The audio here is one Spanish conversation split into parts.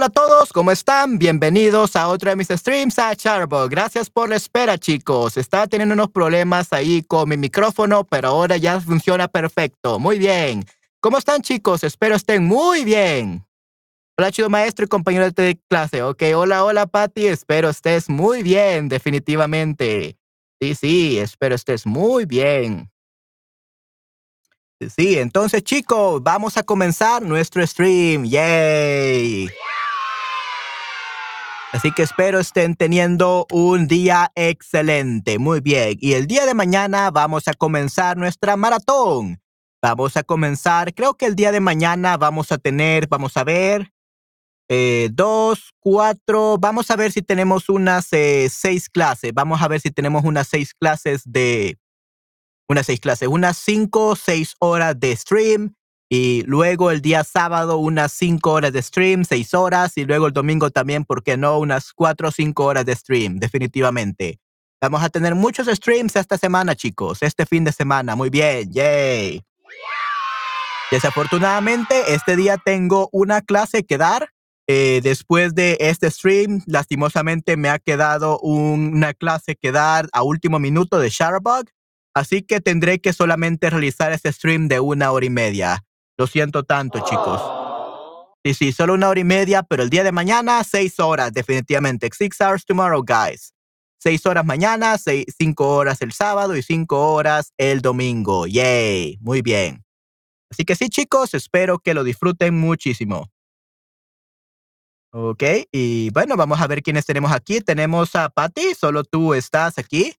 Hola a todos, ¿cómo están? Bienvenidos a otro de mis streams a Charbo. Gracias por la espera, chicos. Estaba teniendo unos problemas ahí con mi micrófono, pero ahora ya funciona perfecto. Muy bien. ¿Cómo están, chicos? Espero estén muy bien. Hola, chido maestro y compañero de clase. Ok, hola, hola, Patty. Espero estés muy bien, definitivamente. Sí, sí, espero estés muy bien. Sí, entonces, chicos, vamos a comenzar nuestro stream. ¡Yay! Así que espero estén teniendo un día excelente. Muy bien. Y el día de mañana vamos a comenzar nuestra maratón. Vamos a comenzar, creo que el día de mañana vamos a tener, vamos a ver, eh, dos, cuatro, vamos a ver si tenemos unas eh, seis clases. Vamos a ver si tenemos unas seis clases de, unas seis clases, unas cinco, seis horas de stream y luego el día sábado unas 5 horas de stream, 6 horas, y luego el domingo también, ¿por qué no? Unas 4 o 5 horas de stream, definitivamente. Vamos a tener muchos streams esta semana, chicos, este fin de semana. Muy bien, yay. Desafortunadamente, este día tengo una clase que dar. Eh, después de este stream, lastimosamente me ha quedado una clase que dar a último minuto de Shutterbug. Así que tendré que solamente realizar este stream de una hora y media. Lo siento tanto, chicos. Sí, sí, solo una hora y media, pero el día de mañana, seis horas, definitivamente. Six hours tomorrow, guys. Seis horas mañana, seis, cinco horas el sábado y cinco horas el domingo. Yay, muy bien. Así que sí, chicos, espero que lo disfruten muchísimo. Ok, y bueno, vamos a ver quiénes tenemos aquí. Tenemos a Patty, solo tú estás aquí.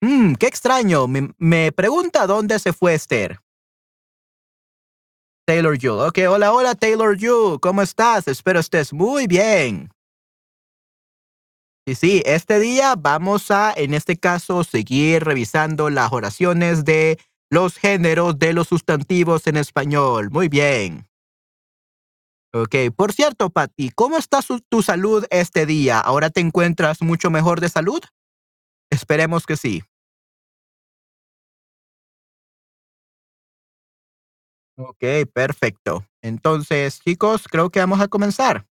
Mmm, qué extraño. Me, me pregunta dónde se fue Esther. Taylor Yu. Ok, hola, hola Taylor Yu. ¿Cómo estás? Espero estés muy bien. Y sí, este día vamos a, en este caso, seguir revisando las oraciones de los géneros de los sustantivos en español. Muy bien. Ok, por cierto, Patti, ¿cómo está tu salud este día? ¿Ahora te encuentras mucho mejor de salud? Esperemos que sí. Ok, perfecto. Entonces, chicos, creo que vamos a comenzar.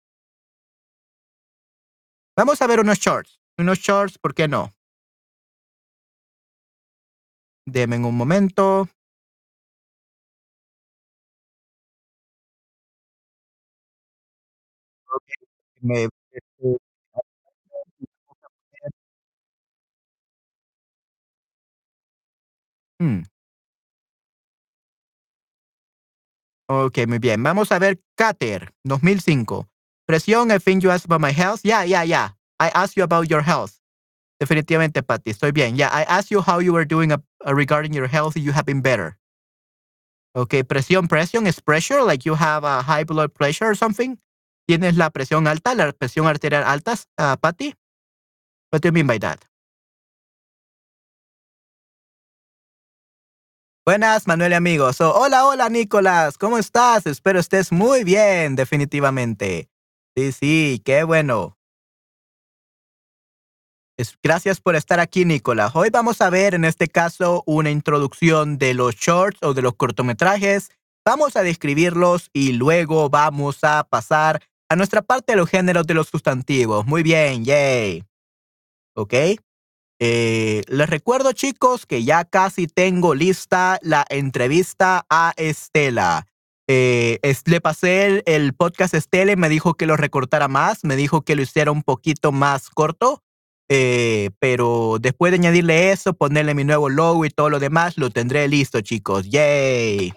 Vamos a ver unos shorts. Unos shorts, ¿por qué no? Deme un momento. Okay. Me, este, Ok, muy bien. Vamos a ver Cater, 2005. Presión, I think you asked about my health. Yeah, yeah, yeah. I asked you about your health. Definitivamente, Patty, estoy bien. Yeah, I asked you how you were doing uh, regarding your health. You have been better. Okay, presión, presión is pressure, like you have a high blood pressure or something. ¿Tienes la presión alta, la presión arterial alta, uh, Patty? What do you mean by that? Buenas, Manuel y amigos. hola, hola, Nicolás. ¿Cómo estás? Espero estés muy bien, definitivamente. Sí, sí, qué bueno. Gracias por estar aquí, Nicolás. Hoy vamos a ver, en este caso, una introducción de los shorts o de los cortometrajes. Vamos a describirlos y luego vamos a pasar a nuestra parte de los géneros de los sustantivos. Muy bien, yay. ¿Ok? Eh, les recuerdo, chicos, que ya casi tengo lista la entrevista a Estela. Eh, le pasé el, podcast a Estela y me dijo que lo recortara más, me dijo que lo hiciera un poquito más corto, eh, pero después de añadirle eso, ponerle mi nuevo logo y todo lo demás, lo tendré listo, chicos. ¡Yay!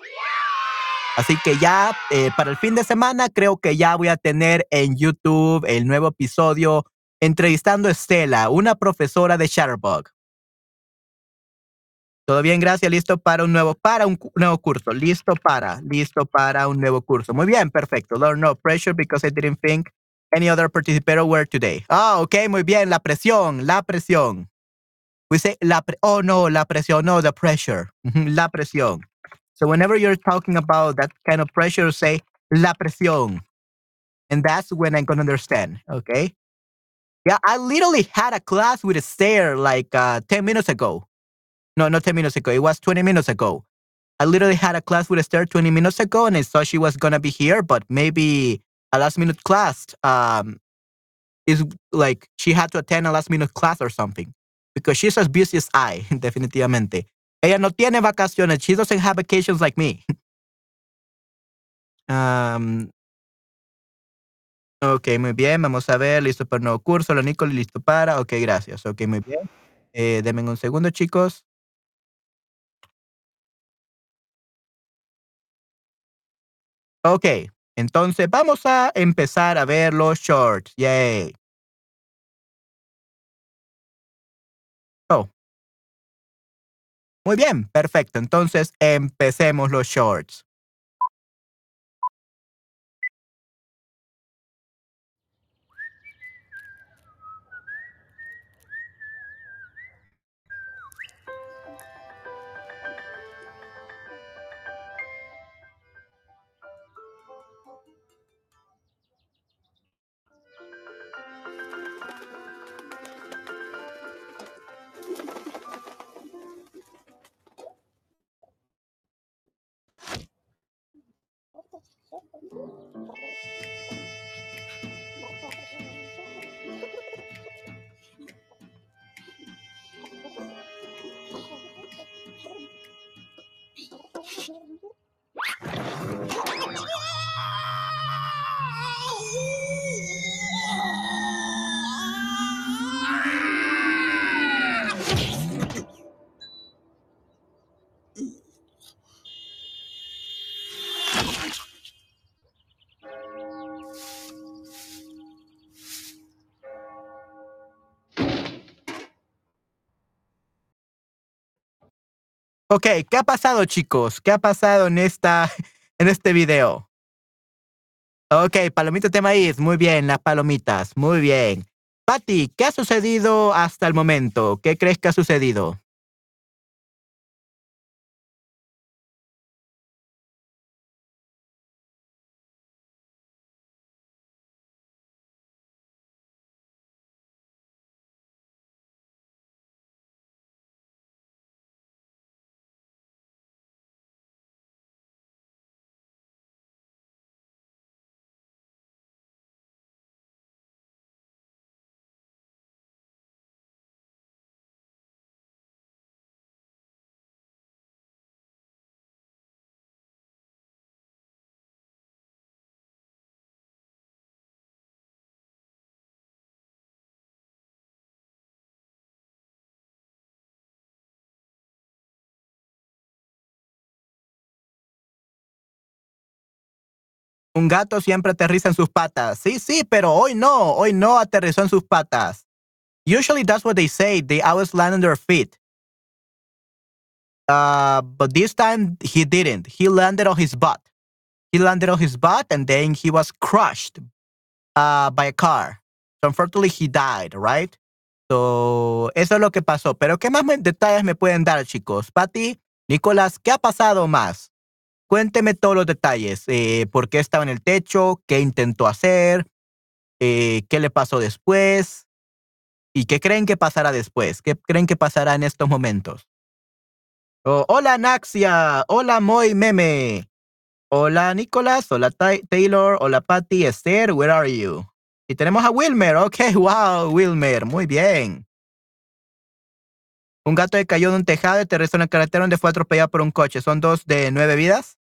Así que ya para el fin de semana creo que ya voy a tener en YouTube el nuevo episodio entrevistando a Estela, una profesora de Shutterbug. Todo bien, gracias. Listo para un nuevo, para un nuevo curso. Listo para, listo para un nuevo curso. Muy bien, perfecto. Lord, no pressure because I didn't think any other participator were today. Ah, ok, muy bien. La presión, la presión. We say la pre oh no, la presión, no, the pressure. la presión. So whenever you're talking about that kind of pressure, say la presión. And that's when I'm gonna understand. Okay. Yeah, I literally had a class with a stare like uh, 10 minutes ago. No, not 10 minutes ago. It was 20 minutes ago. I literally had a class with a stare 20 minutes ago and I thought she was going to be here, but maybe a last minute class. Um, is like she had to attend a last minute class or something because she's as busy as I, definitivamente. Ella no tiene vacaciones. She doesn't have vacations like me. um, ok, muy bien. Vamos a ver. Listo para el nuevo curso. Lo Nicole, listo para. Ok, gracias. Ok, muy bien. Eh, denme un segundo, chicos. Ok, entonces vamos a empezar a ver los shorts. Yay. Oh. Muy bien, perfecto. Entonces empecemos los shorts. Ok, ¿qué ha pasado, chicos? ¿Qué ha pasado en esta, en este video? Ok, palomitas de maíz, muy bien, las palomitas, muy bien. Patty, ¿qué ha sucedido hasta el momento? ¿Qué crees que ha sucedido? Un gato siempre aterriza en sus patas. Sí, sí, pero hoy no. Hoy no aterrizó en sus patas. Usually that's what they say. They always land on their feet. Uh, but this time he didn't. He landed on his butt. He landed on his butt and then he was crushed uh, by a car. So unfortunately he died, right? So, eso es lo que pasó. Pero ¿qué más detalles me pueden dar, chicos? Patty, Nicolás, ¿qué ha pasado más? Cuénteme todos los detalles. Eh, ¿Por qué estaba en el techo? ¿Qué intentó hacer? Eh, ¿Qué le pasó después? ¿Y qué creen que pasará después? ¿Qué creen que pasará en estos momentos? Oh, hola Naxia, hola Moy Meme, hola Nicolás, hola Taylor, hola Patty, Esther, where are you? Y tenemos a Wilmer, ok, wow, Wilmer, muy bien. Un gato que cayó de un tejado y aterrizó en el carretera donde fue atropellado por un coche. ¿Son dos de nueve vidas?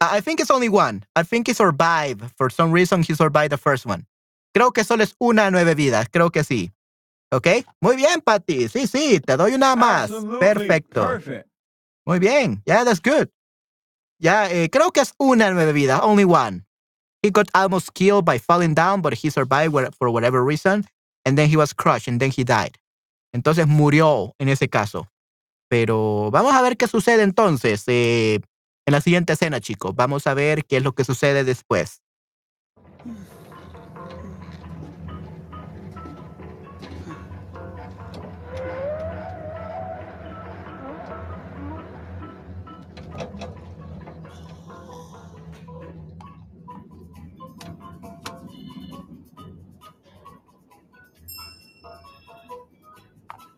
I think it's only one. I think he survived. For some reason, he survived the first one. Creo que solo es una nueve vidas. Creo que sí. ¿Ok? Muy bien, Patty. Sí, sí, te doy una más. Perfecto. Muy bien. Yeah, that's good. Ya, eh, creo que es una nueve vidas. Only one. He got almost killed by falling down, but he survived for whatever reason. And then he was crushed and then he died. Entonces murió en ese caso. Pero vamos a ver qué sucede entonces. Eh, en la siguiente escena, chicos. Vamos a ver qué es lo que sucede después.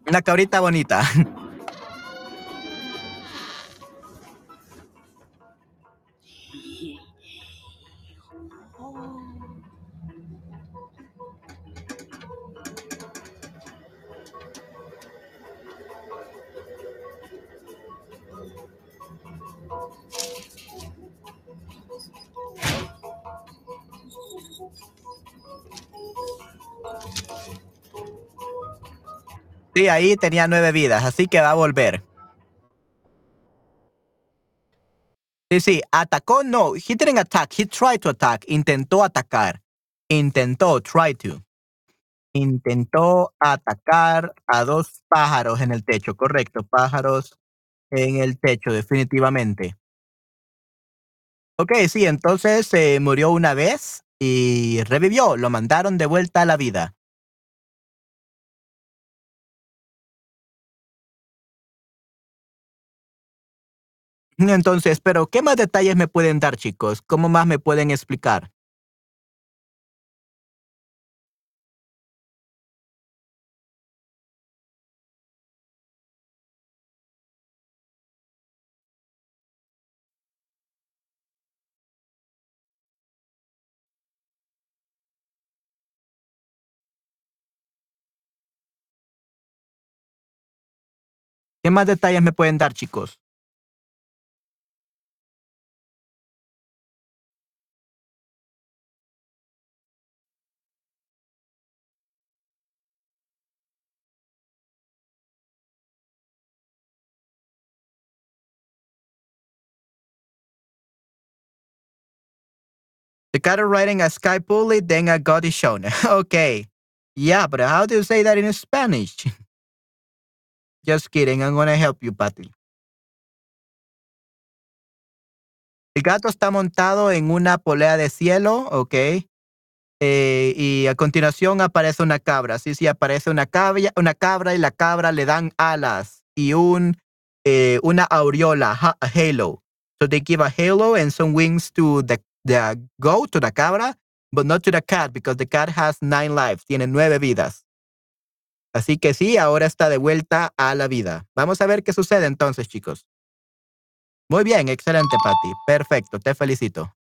Una cabrita bonita. Sí, ahí tenía nueve vidas, así que va a volver. Sí, sí, atacó, no, he didn't attack, he tried to attack, intentó atacar, intentó, try to. Intentó atacar a dos pájaros en el techo, correcto, pájaros en el techo, definitivamente. Ok, sí, entonces se murió una vez y revivió, lo mandaron de vuelta a la vida. Entonces, pero ¿qué más detalles me pueden dar, chicos? ¿Cómo más me pueden explicar? ¿Qué más detalles me pueden dar, chicos? The cat riding a sky bully, then a god is shown. okay. Yeah, but how do you say that in Spanish? Just kidding, I'm gonna help you, Patty. El gato está montado en una polea de cielo, ok. Eh, y a continuación aparece una cabra. Sí, sí, aparece una cabra, una cabra y la cabra le dan alas y un, eh, una aureola, a halo. So they give a halo and some wings to the, the goat, to the cabra, but not to the cat because the cat has nine lives, tiene nueve vidas. Así que sí, ahora está de vuelta a la vida. Vamos a ver qué sucede entonces, chicos. Muy bien, excelente, Patty. Perfecto, te felicito.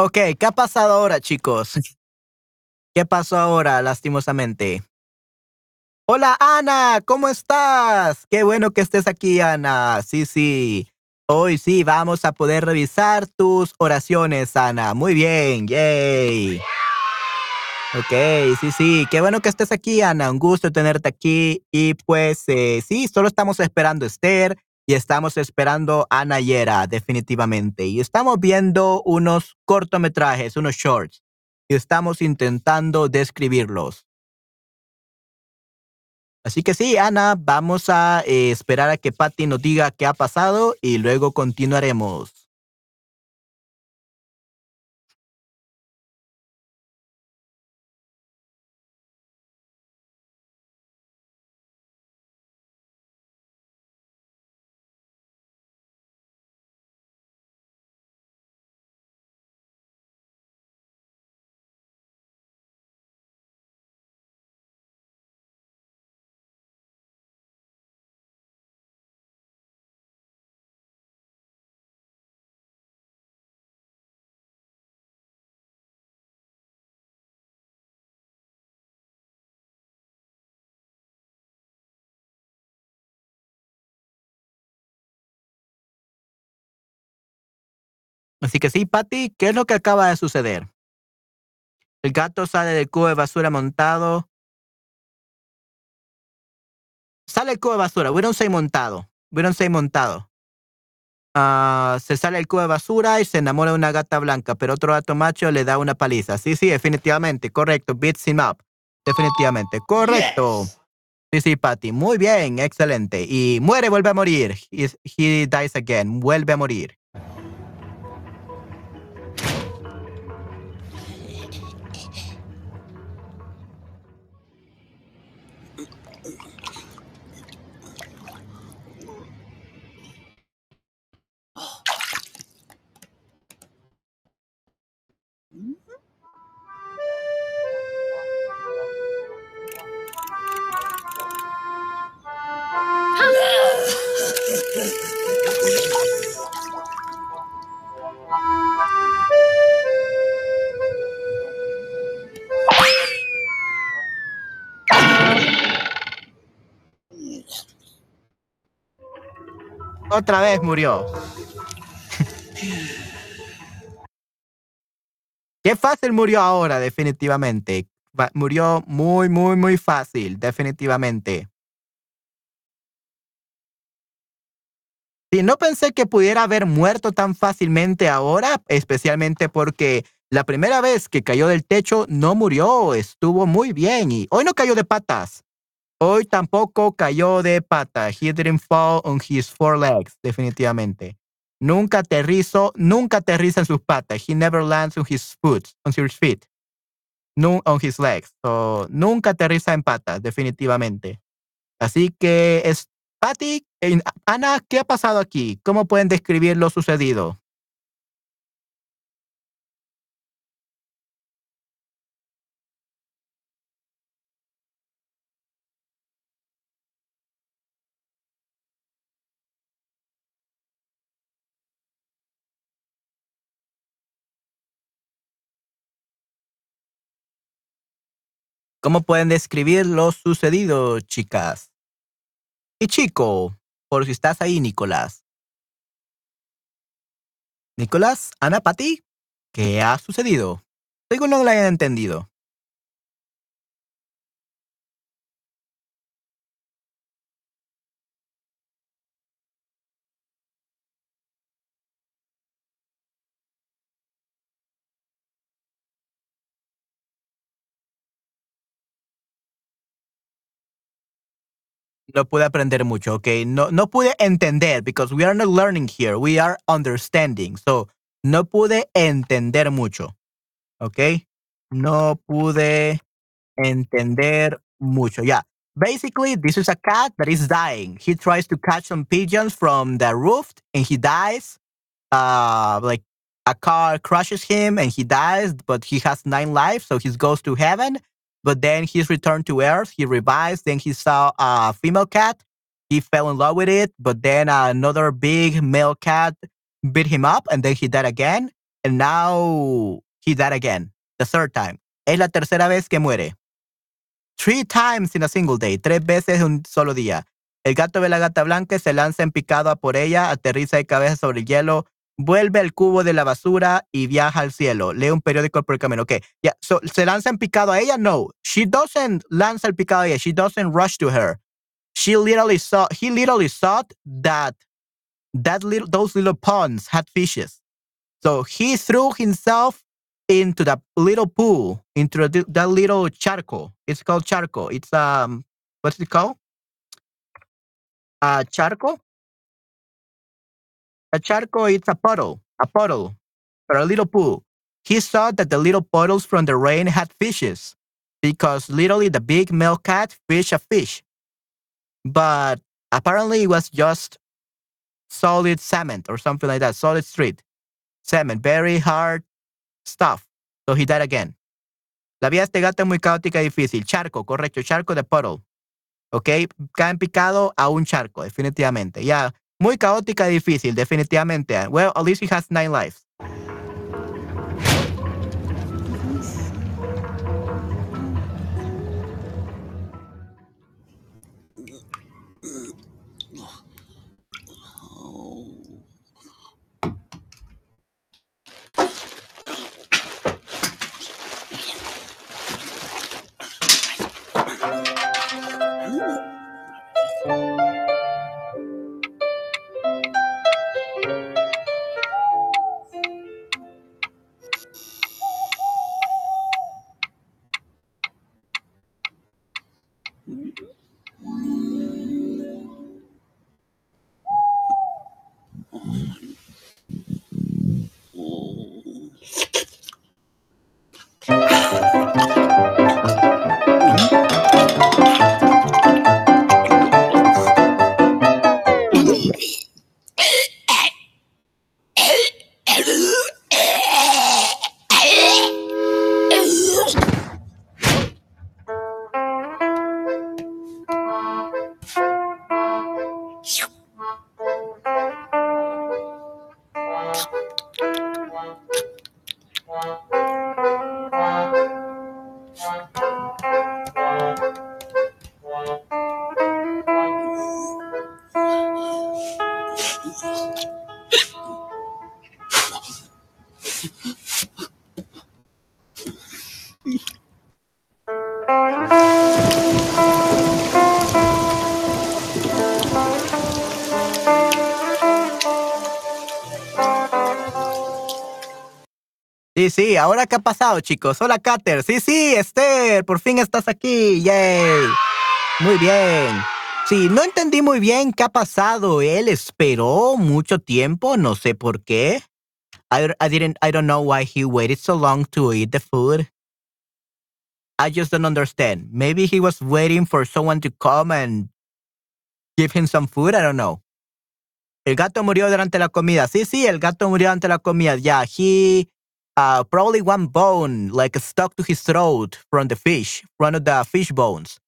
Ok, ¿qué ha pasado ahora, chicos? ¿Qué pasó ahora, lastimosamente? Hola, Ana, ¿cómo estás? Qué bueno que estés aquí, Ana. Sí, sí. Hoy sí vamos a poder revisar tus oraciones, Ana. Muy bien, yay. Ok, sí, sí. Qué bueno que estés aquí, Ana. Un gusto tenerte aquí. Y pues eh, sí, solo estamos esperando a Esther y estamos esperando a Nayera, definitivamente. Y estamos viendo unos cortometrajes, unos shorts, y estamos intentando describirlos. Así que sí, Ana, vamos a eh, esperar a que Patty nos diga qué ha pasado y luego continuaremos. Así que sí, Patty, ¿qué es lo que acaba de suceder? El gato sale del cubo de basura montado. Sale el cubo de basura. We don't say montado. We don't say montado. Ah, se sale el cubo de basura y se enamora de una gata blanca, pero otro gato macho le da una paliza. Sí, sí, definitivamente. Correcto. Beats him up. Definitivamente. Correcto. Sí, sí, Patty. Muy bien, excelente. Y muere, vuelve a morir. He, he dies again. Vuelve a morir. Otra vez murió. Qué fácil murió ahora, definitivamente. Murió muy, muy, muy fácil, definitivamente. Sí, no pensé que pudiera haber muerto tan fácilmente ahora, especialmente porque la primera vez que cayó del techo no murió, estuvo muy bien y hoy no cayó de patas. Hoy tampoco cayó de pata. He didn't fall on his four legs, definitivamente. Nunca aterrizó, nunca aterriza en sus patas. He never lands on his foot, on his feet. No on his legs. So, nunca aterriza en patas, definitivamente. Así que es Patty, Ana, ¿qué ha pasado aquí? ¿Cómo pueden describir lo sucedido? ¿Cómo pueden describir lo sucedido, chicas? Y chico, por si estás ahí, Nicolás. Nicolás, Ana, Pati, ¿qué ha sucedido? Según no lo hayan entendido. No pude aprender mucho, ok. No, no pude entender, because we are not learning here, we are understanding. So, no pude entender mucho, ok. No pude entender mucho. Yeah. Basically, this is a cat that is dying. He tries to catch some pigeons from the roof and he dies. Uh, like a car crushes him and he dies, but he has nine lives, so he goes to heaven but then he's returned to Earth. He revised. Then he saw a female cat. He fell in love with it. But then another big male cat beat him up, and then he died again. And now he died again, the third time. Es la tercera vez que muere. Three times in a single day. Tres veces en un solo día. El gato ve la gata blanca, y se lanza en picado a por ella, aterriza de cabeza sobre el hielo, vuelve al cubo de la basura y viaja al cielo. Lee un periódico por el camino. Okay. Yeah. So, ¿Se lanza en picado a ella? No. She doesn't lanza el picado a ella. She doesn't rush to her. She literally saw, he literally thought that that little, those little ponds had fishes. So he threw himself into that little pool, into that little charco. It's called charco. It's, um, what's it called? Uh, charco? A charco is a puddle, a puddle, or a little pool. He saw that the little puddles from the rain had fishes because literally the big male cat fished a fish. But apparently it was just solid cement or something like that, solid street. Cement, very hard stuff. So he died again. La vida de este gato es muy caótica y difícil. Charco, correcto, charco de puddle. Ok, Caen picado a un charco, definitivamente. Ya, Muy caótica y difícil, definitivamente. Well, at least he has nine lives. Ahora qué ha pasado, chicos. Hola, Cater. Sí, sí, Esther, por fin estás aquí. Yay. Muy bien. Sí, no entendí muy bien qué ha pasado. Él esperó mucho tiempo, no sé por qué. I, didn't, I don't know why he waited so long to eat the food. I just don't understand. Maybe he was waiting for someone to come and give him some food. I don't know. El gato murió durante la comida. Sí, sí, el gato murió durante la comida. Yeah, he uh, probably one bone like stuck to his throat from the fish, one of the fish bones.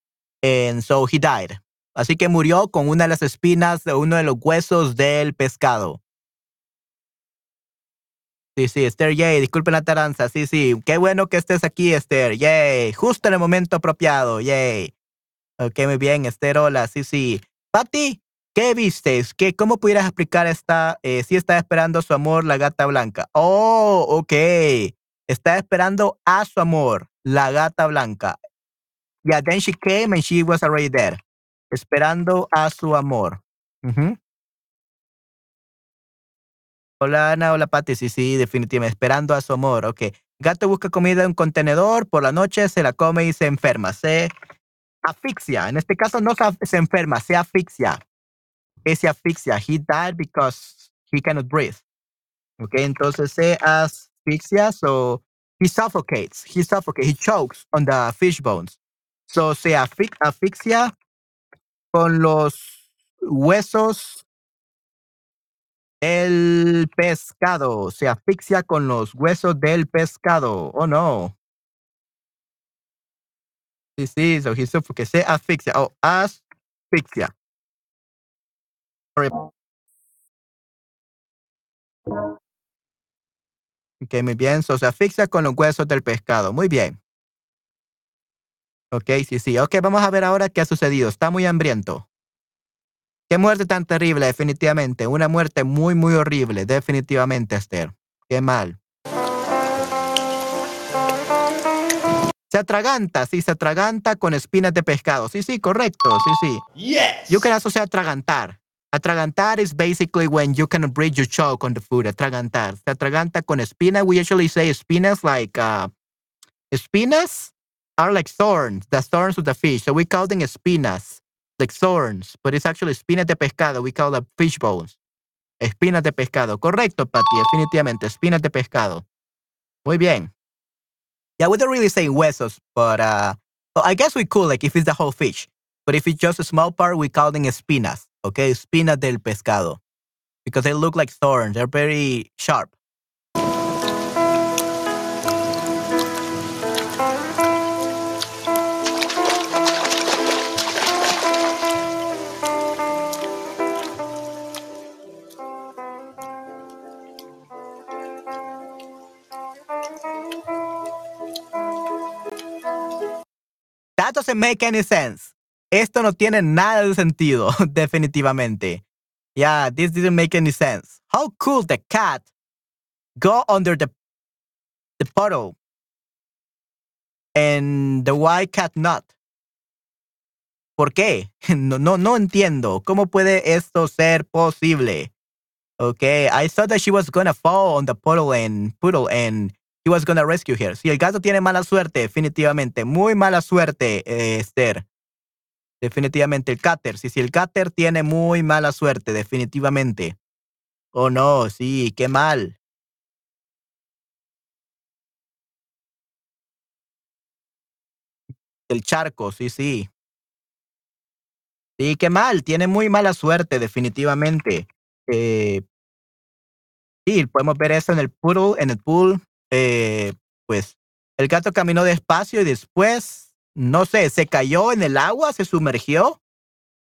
And so he died. Así que murió con una de las espinas de uno de los huesos del pescado. Sí, sí, Esther, yay, disculpen la taranza. Sí, sí, qué bueno que estés aquí, Esther, yay, justo en el momento apropiado, yay. Ok, muy bien, Esther, hola, sí, sí. Patty, ¿Qué viste? ¿Qué, ¿Cómo pudieras explicar esta? Eh, si está esperando su amor la gata blanca. Oh, ok. Está esperando a su amor, la gata blanca. Yeah, then she came and she was already there. Esperando a su amor. Hola Ana, hola Patti. Sí, sí, definitivamente. Esperando a su amor. Ok. Gato busca comida en un contenedor. Por la noche se la come y se enferma. Se asfixia. En este caso no se enferma, se asfixia se asfixia. He died because he cannot breathe. Okay, entonces se asfixia, so he suffocates. He suffocates. He chokes on the fish bones. So se asfixia con los huesos del pescado. Se asfixia con los huesos del pescado. Oh no. Sí, sí, so he suffocates. Se asfixia. Oh, asfixia. Ok, muy bien. So, se asfixia con los huesos del pescado. Muy bien. Ok, sí, sí. Ok, vamos a ver ahora qué ha sucedido. Está muy hambriento. Qué muerte tan terrible, definitivamente. Una muerte muy, muy horrible, definitivamente, Esther. Qué mal. Se atraganta, sí, se atraganta con espinas de pescado. Sí, sí, correcto, sí, sí. Yes. Yo can also say atragantar. Atragantar is basically when you cannot breathe, you choke on the food. Atragantar. Se atraganta con espina. We usually say espinas like uh, espinas are like thorns, the thorns of the fish. So we call them espinas, like thorns, but it's actually espinas de pescado. We call them fish bones. Espinas de pescado. Correcto, Patty, definitivamente. Espinas de pescado. Muy bien. Yeah, we don't really say huesos, but uh, well, I guess we could, like if it's the whole fish. But if it's just a small part, we call them espinas. Okay? Espinas del pescado. Because they look like thorns. They're very sharp. That doesn't make any sense. Esto no tiene nada de sentido, definitivamente. Yeah, this didn't make any sense. How could the cat go under the, the puddle and the white cat not? ¿Por qué? No, no, no entiendo. ¿Cómo puede esto ser posible? Okay, I thought that she was gonna fall on the puddle and puddle and he was gonna rescue her. Si el gato tiene mala suerte, definitivamente, muy mala suerte, eh, Esther. Definitivamente el cáter. Sí, sí, el cáter tiene muy mala suerte, definitivamente. Oh no, sí, qué mal. El charco, sí, sí. Sí, qué mal, tiene muy mala suerte, definitivamente. Eh, sí, podemos ver eso en el pool, en el pool. Eh, pues el gato caminó despacio y después no sé, se cayó en el agua, se sumergió.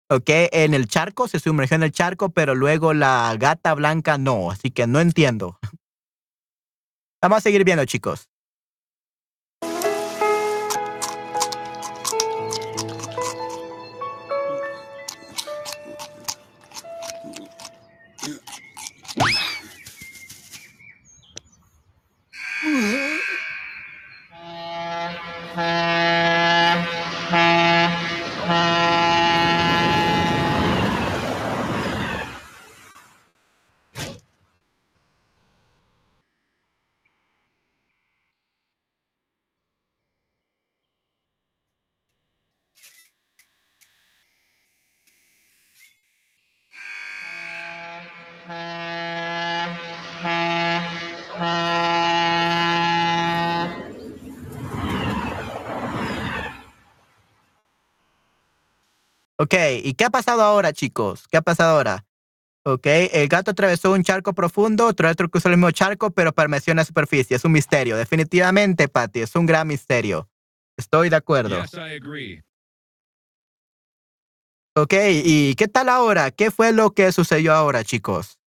¿ok? En el charco, se sumergió en el charco, pero luego la gata blanca no, así que no entiendo. Vamos a seguir viendo, chicos. Ok, ¿y qué ha pasado ahora, chicos? ¿Qué ha pasado ahora? Ok, el gato atravesó un charco profundo, otro otro cruzó el mismo charco, pero permaneció en la superficie. Es un misterio, definitivamente, Patty, es un gran misterio. Estoy de acuerdo. Ok, ¿y qué tal ahora? ¿Qué fue lo que sucedió ahora, chicos?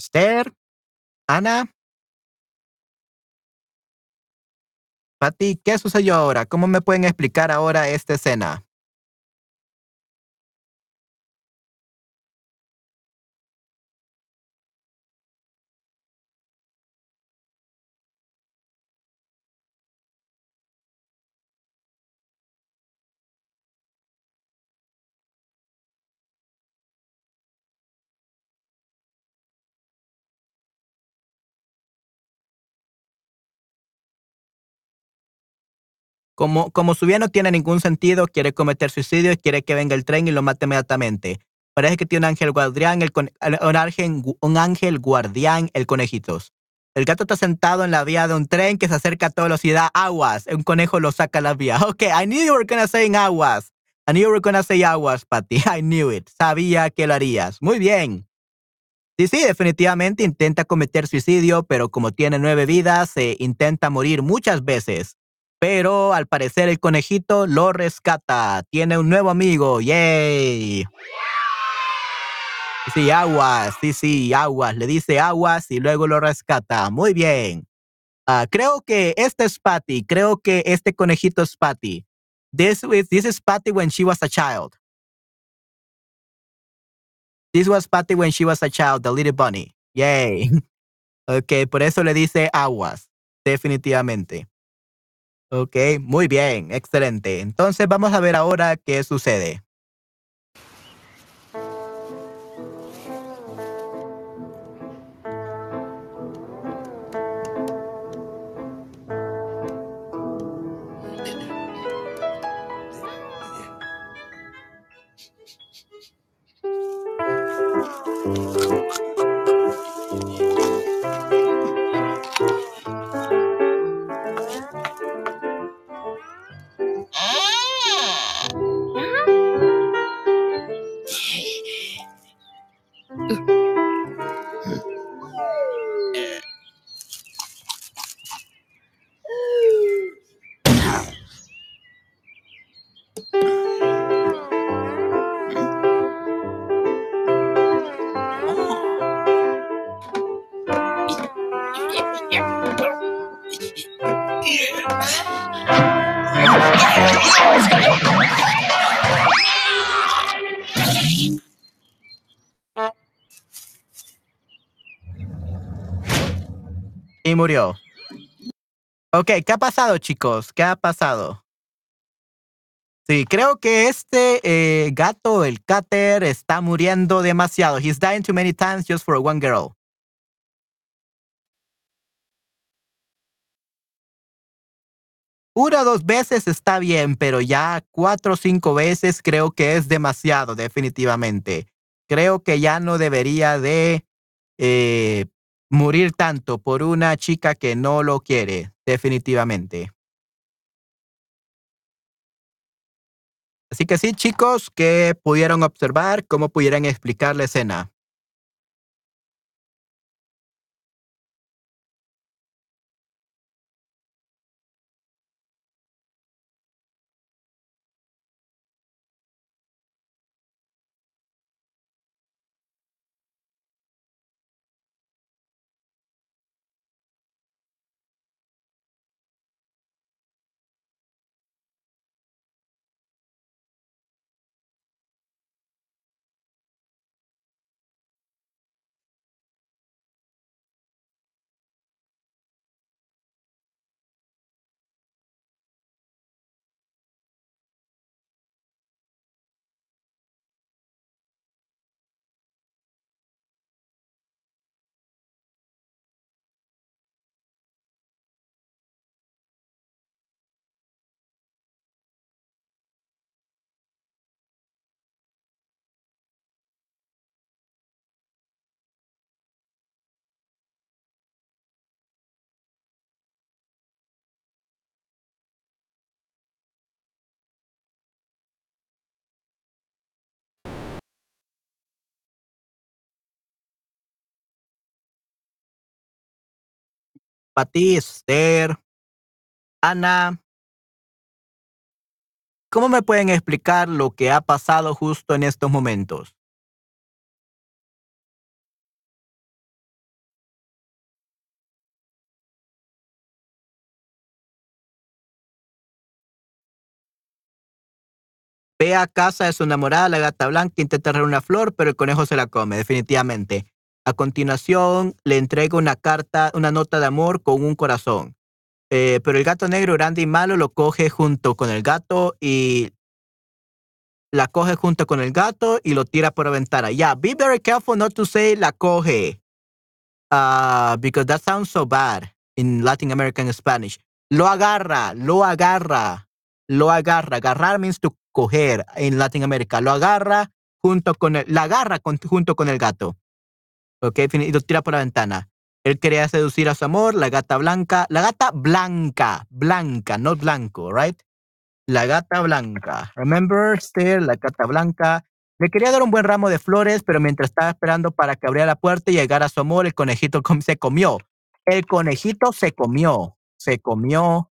Esther, Ana. Pati, ¿qué sucedió ahora? ¿Cómo me pueden explicar ahora esta escena? Como, como su vida no tiene ningún sentido, quiere cometer suicidio quiere que venga el tren y lo mate inmediatamente. Parece que tiene un ángel guardián, el un, un ángel guardián, el conejitos. El gato está sentado en la vía de un tren que se acerca a toda velocidad. Aguas. Un conejo lo saca a la vía. Ok, I knew you were gonna say aguas. I knew you were gonna say aguas, Patty. I knew it. Sabía que lo harías. Muy bien. Sí, sí, definitivamente intenta cometer suicidio, pero como tiene nueve vidas, se intenta morir muchas veces. Pero al parecer el conejito lo rescata. Tiene un nuevo amigo. ¡Yay! Sí, aguas. Sí, sí, aguas. Le dice aguas y luego lo rescata. Muy bien. Uh, creo que este es Patty. Creo que este conejito es Patty. This, is, this is Patty when she was a child. This was Patty when she was a child, the little bunny. Yay. Ok, por eso le dice aguas. Definitivamente. Ok, muy bien, excelente. Entonces vamos a ver ahora qué sucede. Y murió. Ok, ¿qué ha pasado, chicos? ¿Qué ha pasado? Sí, creo que este eh, gato, el Cater, está muriendo demasiado. He's dying too many times just for one girl. Una o dos veces está bien, pero ya cuatro o cinco veces creo que es demasiado, definitivamente. Creo que ya no debería de eh, morir tanto por una chica que no lo quiere, definitivamente. Así que sí, chicos, que pudieron observar, cómo pudieran explicar la escena. Pati, Esther, Ana. ¿Cómo me pueden explicar lo que ha pasado justo en estos momentos? Ve a casa de su enamorada, la gata blanca, intenta agarrar una flor, pero el conejo se la come, definitivamente. A continuación, le entrega una carta, una nota de amor con un corazón. Eh, pero el gato negro, grande y malo, lo coge junto con el gato y la coge junto con el gato y lo tira por la ventana. Yeah, be very careful not to say la coge. Uh, because that sounds so bad in Latin American Spanish. Lo agarra, lo agarra, lo agarra. Agarrar means to coger en Latinoamérica. Lo agarra junto con el, la agarra junto con el gato. Ok, y lo tira por la ventana. Él quería seducir a su amor, la gata blanca, la gata blanca, blanca, no blanco, right? La gata blanca. Remember, Esther, la gata blanca. Le quería dar un buen ramo de flores, pero mientras estaba esperando para que abriera la puerta y llegara su amor, el conejito se comió. El conejito se comió, se comió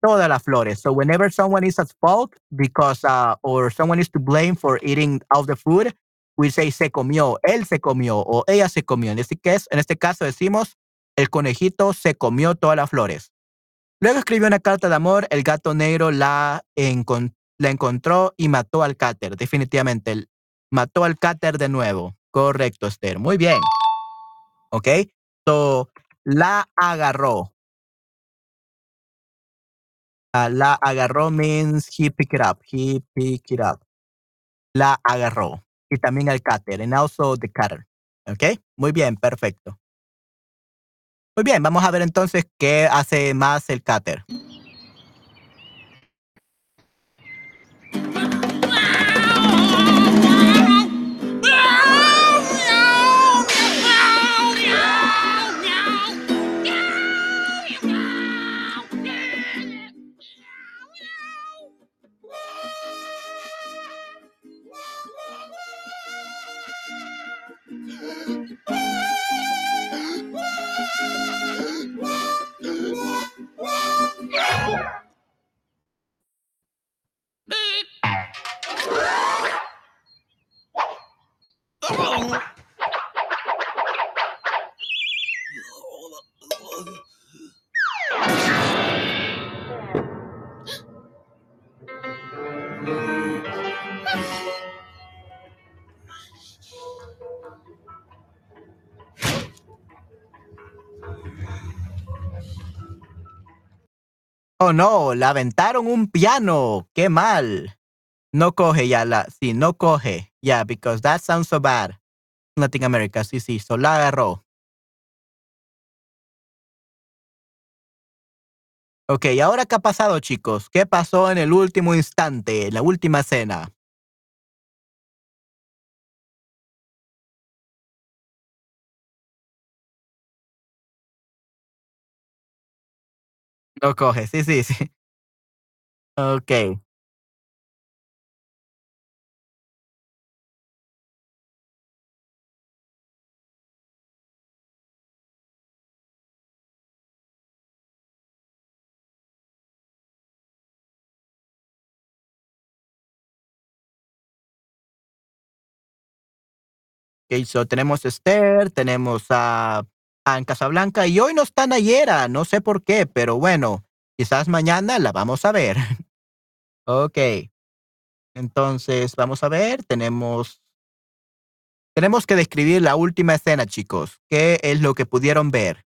todas las flores. So whenever someone is at fault because uh, or someone is to blame for eating all the food, we say se comió, él se comió o ella se comió. En este, caso, en este caso decimos el conejito se comió todas las flores. Luego escribió una carta de amor, el gato negro la, encontró y mató al cáter, definitivamente. Mató al cáter de nuevo. Correcto, Esther. Muy bien. ¿Ok? So, la agarró. Uh, la agarró means he picked it up. He picked it up. La agarró. Y también el cáter. And also the cutter. ¿Ok? Muy bien, perfecto. Muy bien, vamos a ver entonces qué hace más el cáter. Oh no, le aventaron un piano. Qué mal. No coge ya la, sí, no coge. Yeah, because that sounds so bad. Latin America, sí, sí, so la agarró. Ok, ¿y ahora qué ha pasado, chicos? ¿Qué pasó en el último instante, en la última escena? No coge, sí, sí, sí. Ok. Ok, so tenemos Esther, tenemos a en Casablanca y hoy no está Nayera, no sé por qué, pero bueno, quizás mañana la vamos a ver. ok. Entonces, vamos a ver, tenemos tenemos que describir la última escena, chicos. ¿Qué es lo que pudieron ver?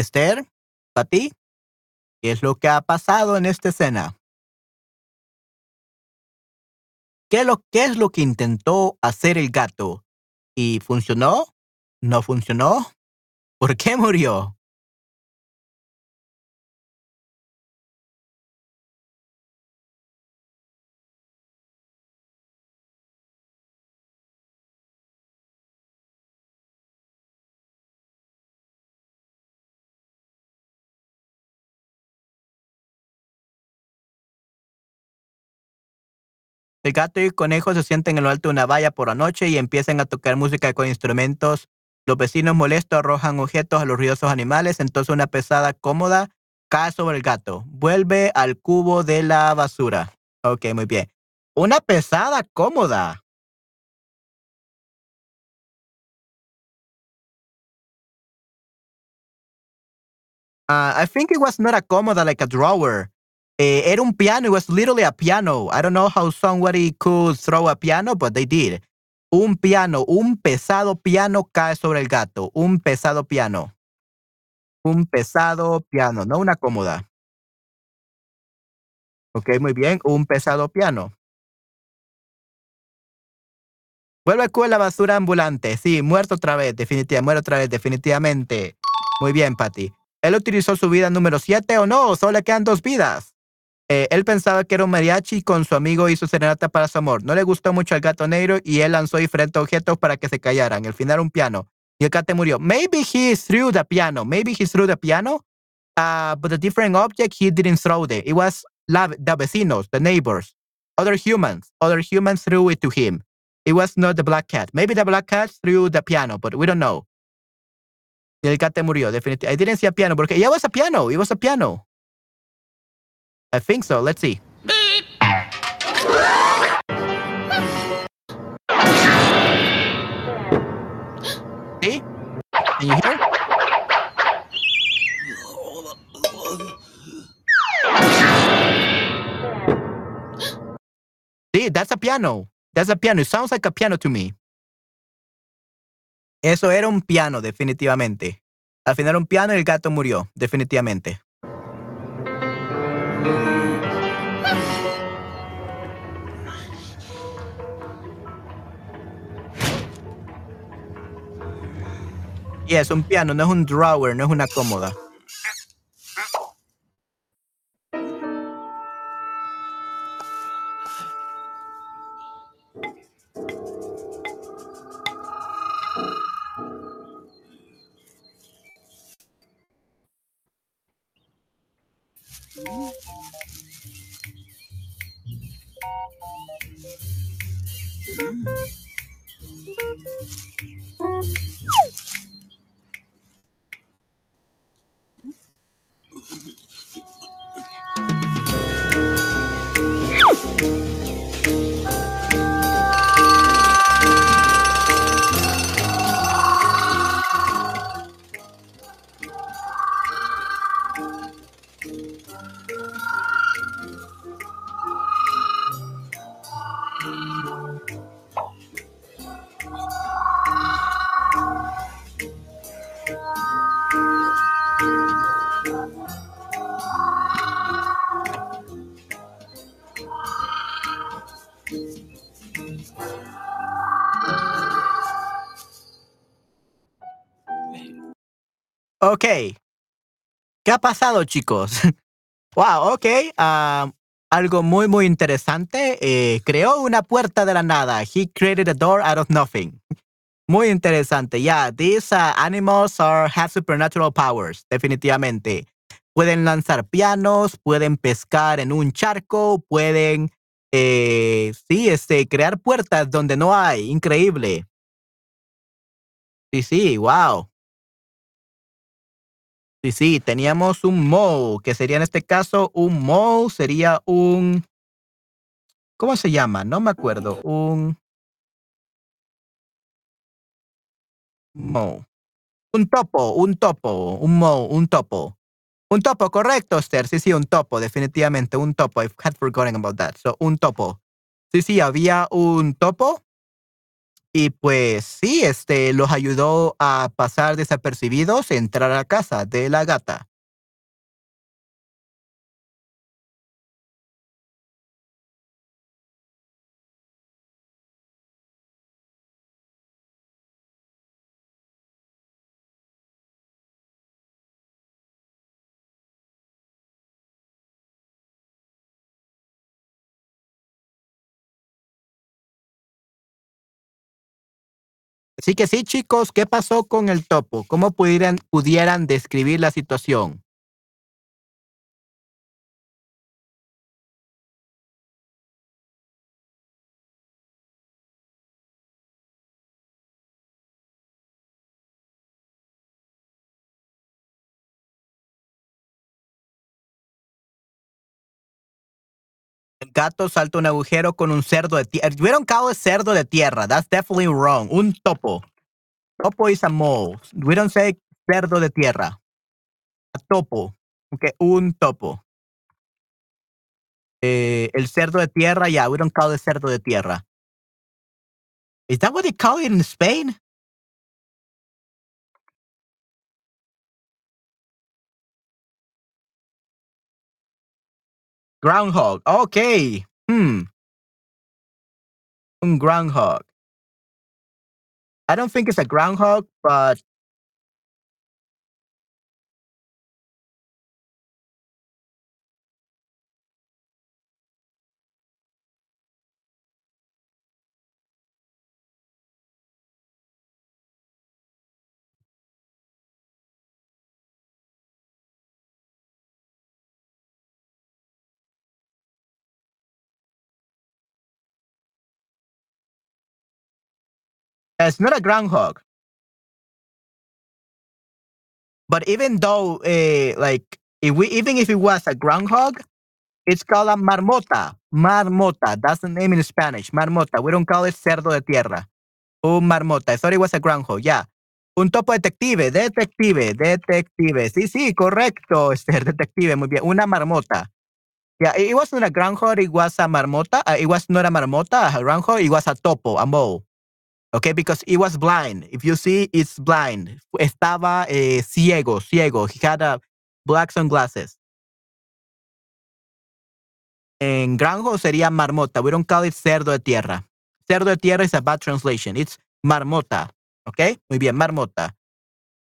Esther, ¿para? ¿Qué es lo que ha pasado en esta escena? ¿Qué, lo, ¿Qué es lo que intentó hacer el gato? ¿Y funcionó? ¿No funcionó? ¿Por qué murió? El gato y el conejo se sienten en lo alto de una valla por la noche y empiezan a tocar música con instrumentos. Los vecinos molestos arrojan objetos a los ruidosos animales, entonces una pesada cómoda cae sobre el gato. Vuelve al cubo de la basura. Ok, muy bien. Una pesada cómoda. Uh, I think it was not a cómoda like a drawer. Eh, era un piano. It was literally a piano. I don't know how somebody could throw a piano, but they did. Un piano, un pesado piano cae sobre el gato. Un pesado piano. Un pesado piano, no una cómoda. Ok, muy bien. Un pesado piano. Vuelve con la basura ambulante. Sí, muerto otra vez, definitivamente. Muerto otra vez, definitivamente. Muy bien, Patty. ¿Él utilizó su vida número 7 o no? Solo le quedan dos vidas. Eh, él pensaba que era un mariachi con su amigo hizo serenata para su amor. No le gustó mucho al gato negro y él lanzó diferentes objetos para que se callaran. Al final un piano. Y el gato murió. Maybe he threw the piano. Maybe he threw the piano. Uh, but the different object he didn't throw it. It was the vecinos, the neighbors, other humans. Other humans threw it to him. It was not the black cat. Maybe the black cat threw the piano, but we don't know. Y el gato murió, definitivamente. I didn't see a piano porque yeah, it was a piano. It was a piano. I think so. Let's see. See? Can you hear? See, that's a piano. That's a piano. It sounds like a piano to me. Eso era un piano, definitivamente. Al final un piano y el gato murió, definitivamente. Y es un piano, no es un drawer, no es una cómoda. ¿Qué ha pasado, chicos? wow, ok. ah, algo muy, muy interesante. Eh, creó una puerta de la nada. He created a door out of nothing. Muy interesante. Yeah, these uh, animals are, have supernatural powers, definitivamente. Pueden lanzar pianos, pueden pescar en un charco, pueden, eh, sí, este, crear puertas donde no hay. Increíble. Sí, sí, wow. Sí, sí, teníamos un mole, que sería en este caso un mole, sería un... ¿Cómo se llama? No me acuerdo. Un... Mole. Un topo, un topo, un mole, un topo. Un topo, correcto, Esther. Sí, sí, un topo, definitivamente, un topo. I had forgotten about that. So, un topo. Sí, sí, había un topo. Y pues sí, este los ayudó a pasar desapercibidos, entrar a casa de la gata. Así que sí, chicos, ¿qué pasó con el topo? ¿Cómo pudieran, pudieran describir la situación? Gato salta un agujero con un cerdo de tierra. Tuvieron cabo de cerdo de tierra. That's definitely wrong. Un topo. Topo is a mole. We don't say cerdo de tierra. A topo. Okay, un topo. Eh, el cerdo de tierra, yeah, we don't call it cerdo de tierra. Is that what they call it in Spain? Groundhog. Okay. Hmm. Un groundhog. I don't think it's a groundhog, but it's not a groundhog. But even though, uh, like, if we even if it was a groundhog, it's called a marmota. Marmota. That's the name in Spanish. Marmota. We don't call it cerdo de tierra. Un marmota. I thought it was a groundhog. Yeah. Un topo detective. Detective. Detective. Sí, sí, correcto. Este detective. Muy bien. Una marmota. Yeah, it wasn't a groundhog. It was a marmota. Uh, it was not a marmota. A groundhog. It was a topo. A mole. Okay, because it was blind. If you see, it's blind. Estaba eh, ciego, ciego. He had a black sunglasses. En granjo sería marmota. We don't call it cerdo de tierra. Cerdo de tierra is a bad translation. It's marmota. Okay, muy bien, marmota.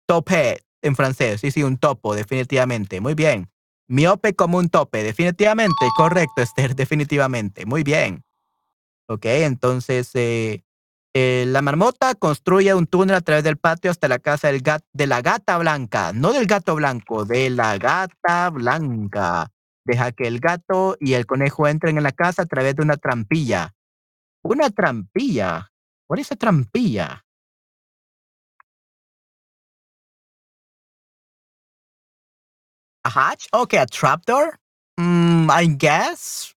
Tope en francés. Sí, sí, un topo, definitivamente. Muy bien. Miope como un tope, definitivamente. Correcto, Esther, definitivamente. Muy bien. Ok, entonces eh, eh, la marmota construye un túnel a través del patio hasta la casa del gat de la gata blanca, no del gato blanco, de la gata blanca. Deja que el gato y el conejo entren en la casa a través de una trampilla. Una trampilla. What is a trampilla? A hatch? Okay, a trapdoor? Mm, I guess.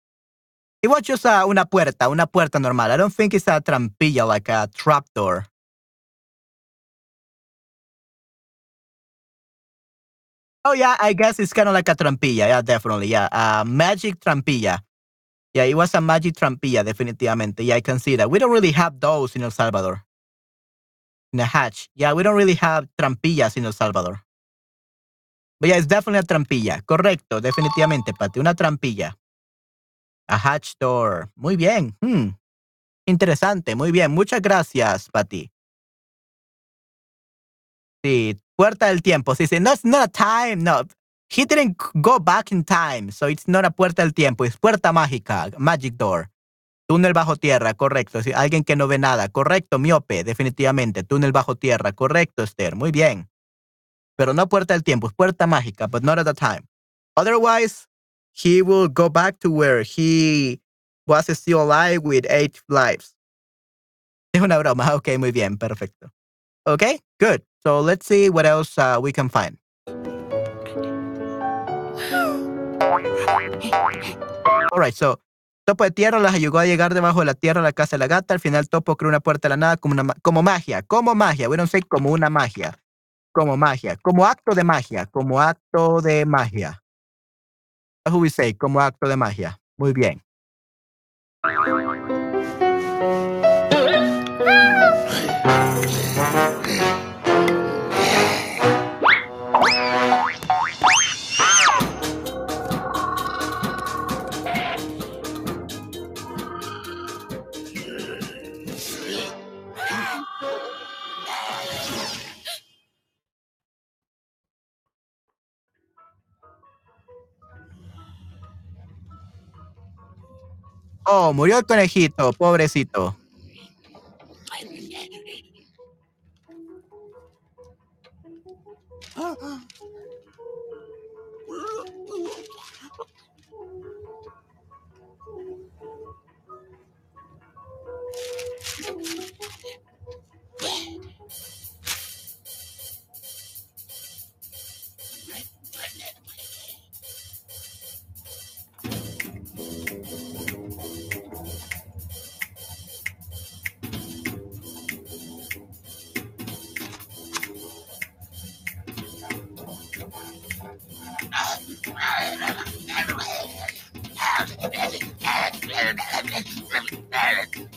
It was just uh, una puerta, una puerta normal. I don't think it's a trampilla like a trapdoor. Oh yeah, I guess it's kind of like a trampilla. Yeah, definitely. Yeah, a magic trampilla. Yeah, it was a magic trampilla, definitivamente. Yeah, I can see that. We don't really have those in El Salvador. In a hatch. Yeah, we don't really have trampillas in El Salvador. But yeah, it's definitely a trampilla. Correcto, definitivamente, Pati. Una trampilla. A hatch door. Muy bien. Hmm. Interesante, muy bien. Muchas gracias, Pati. Sí, puerta del tiempo. Sí, sí. No, it's not a time. No. He didn't go back in time. So it's not a puerta del tiempo. Es puerta mágica. Magic door. Túnel bajo tierra, correcto. Sí, alguien que no ve nada. Correcto, miope, definitivamente. Túnel bajo tierra, correcto, Esther. Muy bien. Pero no puerta del tiempo, es puerta mágica, but not at the time. Otherwise, he will go back to where he was still alive with eight lives. Es una broma. Ok, muy bien, perfecto. Okay, good. So let's see what else uh, we can find. All right, so Topo de tierra las ayudó a llegar debajo de la tierra a la casa de la gata. Al final Topo creó una puerta de la nada como, una, como magia, como magia. We don't say como una magia como magia, como acto de magia, como acto de magia. Say, como acto de magia. Muy bien. Oh, murió el conejito, pobrecito. and hundreds from Ireland.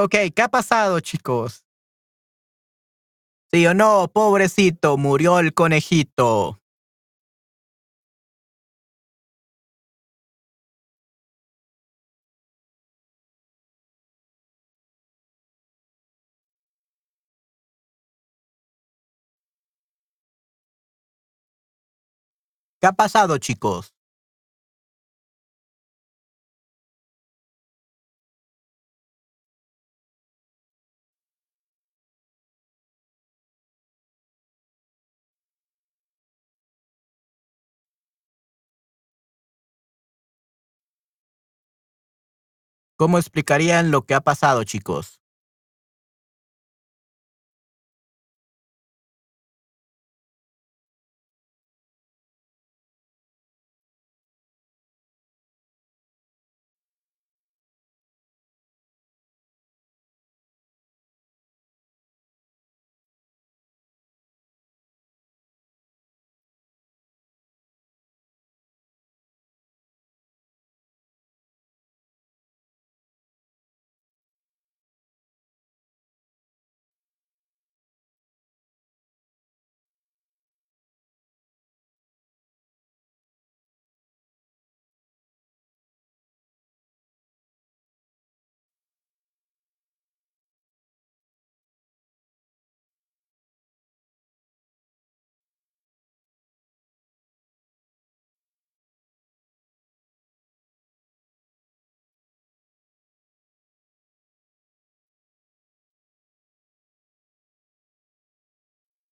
Ok, ¿qué ha pasado, chicos? ¿Sí o no? Pobrecito, murió el conejito. ¿Qué ha pasado, chicos? ¿Cómo explicarían lo que ha pasado, chicos?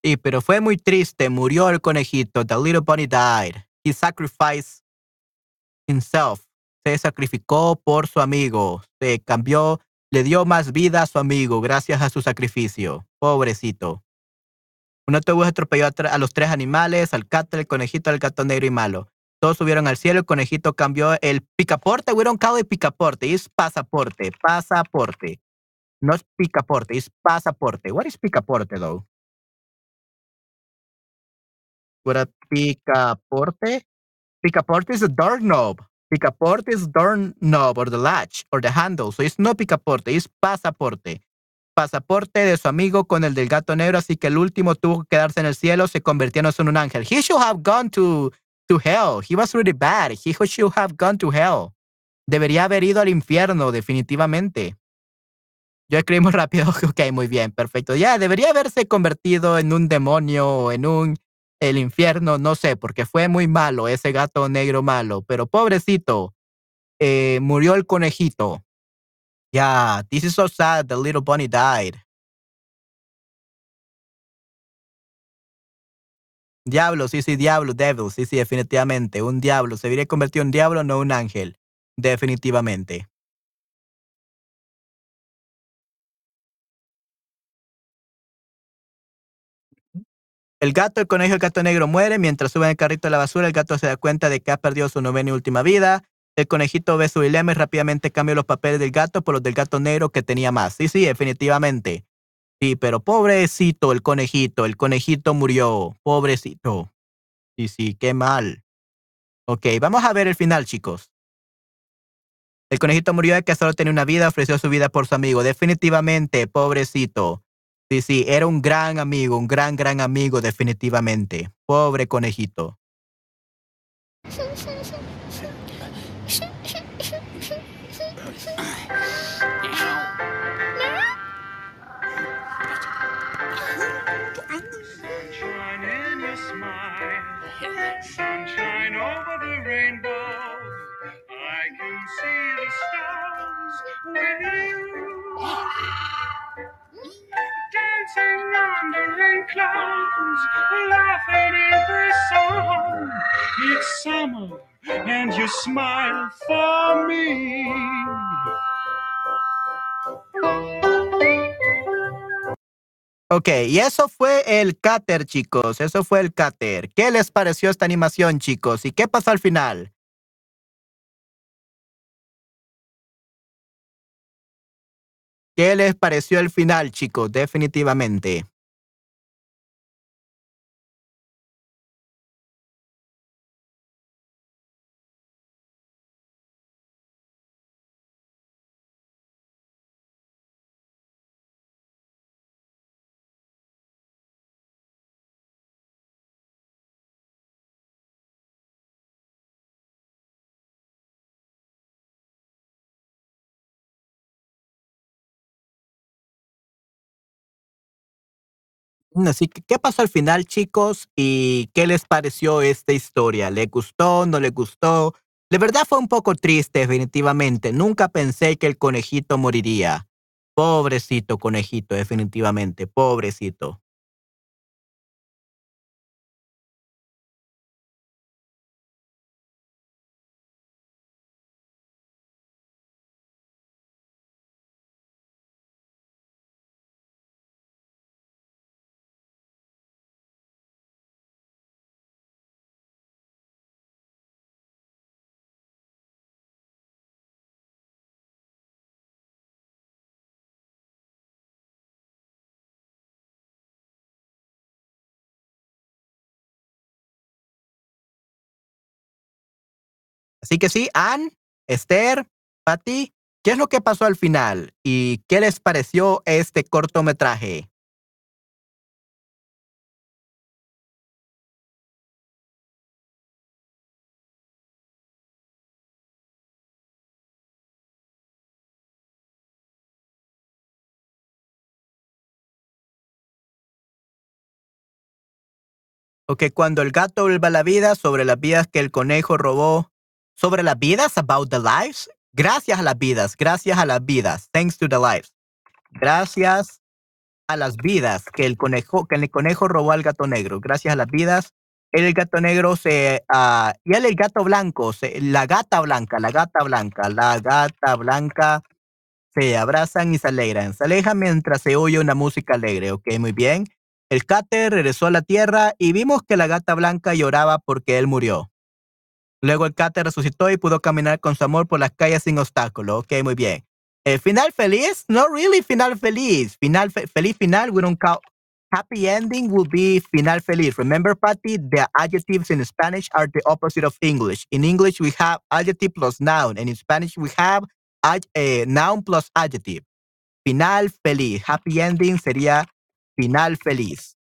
Sí, pero fue muy triste. Murió el conejito. The little bunny died. He sacrificed himself. Se sacrificó por su amigo. Se cambió, le dio más vida a su amigo gracias a su sacrificio. Pobrecito. Un autobús atropelló a, los tres animales, al gato, el conejito, al gato negro y malo. Todos subieron al cielo, el conejito cambió el picaporte. Don't call it picaporte, es pasaporte, pasaporte. No es picaporte, es pasaporte. What is picaporte, though? Picaporte? Picaporte is a doorknob. Picaporte is doorknob or the latch or the handle. So it's no picaporte, es pasaporte pasaporte de su amigo con el del gato negro, así que el último tuvo que quedarse en el cielo, se convirtiéndose en un ángel. He should have gone to, to hell. He was really bad. He should have gone to hell. Debería haber ido al infierno, definitivamente. Yo escribí muy rápido. Ok, muy bien, perfecto. Ya, debería haberse convertido en un demonio o en un el infierno, no sé, porque fue muy malo ese gato negro malo, pero pobrecito, eh, murió el conejito. Yeah, this is so sad. The little bunny died. Diablo, sí, sí, diablo, devil, sí, sí, definitivamente. Un diablo. Se hubiera convertido en diablo, no un ángel. Definitivamente. El gato, el conejo, el gato negro muere. Mientras sube en el carrito de la basura, el gato se da cuenta de que ha perdido su novena y última vida. El conejito ve su dilema y rápidamente cambia los papeles del gato por los del gato negro que tenía más. Sí, sí, definitivamente. Sí, pero pobrecito el conejito, el conejito murió. Pobrecito. Sí, sí, qué mal. Ok, vamos a ver el final, chicos. El conejito murió de que solo tenía una vida, ofreció su vida por su amigo. Definitivamente, pobrecito. Sí, sí, era un gran amigo, un gran, gran amigo, definitivamente. Pobre conejito. Dancing under rain clouds, laughing. It's summer and you smile for me. Ok, y eso fue el cáter, chicos. Eso fue el cáter. ¿Qué les pareció esta animación, chicos? ¿Y qué pasó al final? ¿Qué les pareció el final, chicos? Definitivamente. Así que, ¿qué pasó al final, chicos? ¿Y qué les pareció esta historia? ¿Le gustó? ¿No le gustó? De verdad fue un poco triste, definitivamente. Nunca pensé que el conejito moriría. Pobrecito conejito, definitivamente. Pobrecito. Así que sí, Ann, Esther, Patty, ¿qué es lo que pasó al final? ¿Y qué les pareció este cortometraje? Ok, cuando el gato vuelva a la vida sobre las vidas que el conejo robó, sobre las vidas, about the lives. Gracias a las vidas, gracias a las vidas. Thanks to the lives. Gracias a las vidas que el conejo, que el conejo robó al gato negro. Gracias a las vidas, el gato negro se, uh, y el, el gato blanco, se, la gata blanca, la gata blanca, la gata blanca se abrazan y se alegran. Se alejan mientras se oye una música alegre. Ok, muy bien. El cáter regresó a la tierra y vimos que la gata blanca lloraba porque él murió. Luego el cáter resucitó y pudo caminar con su amor por las calles sin obstáculos. Ok, muy bien. El final feliz? No really final feliz. Final fe feliz final, we don't call. Happy ending will be final feliz. Remember, Patty, the adjectives in Spanish are the opposite of English. In English, we have adjective plus noun, and in Spanish, we have eh, noun plus adjective. Final feliz. Happy ending sería final feliz.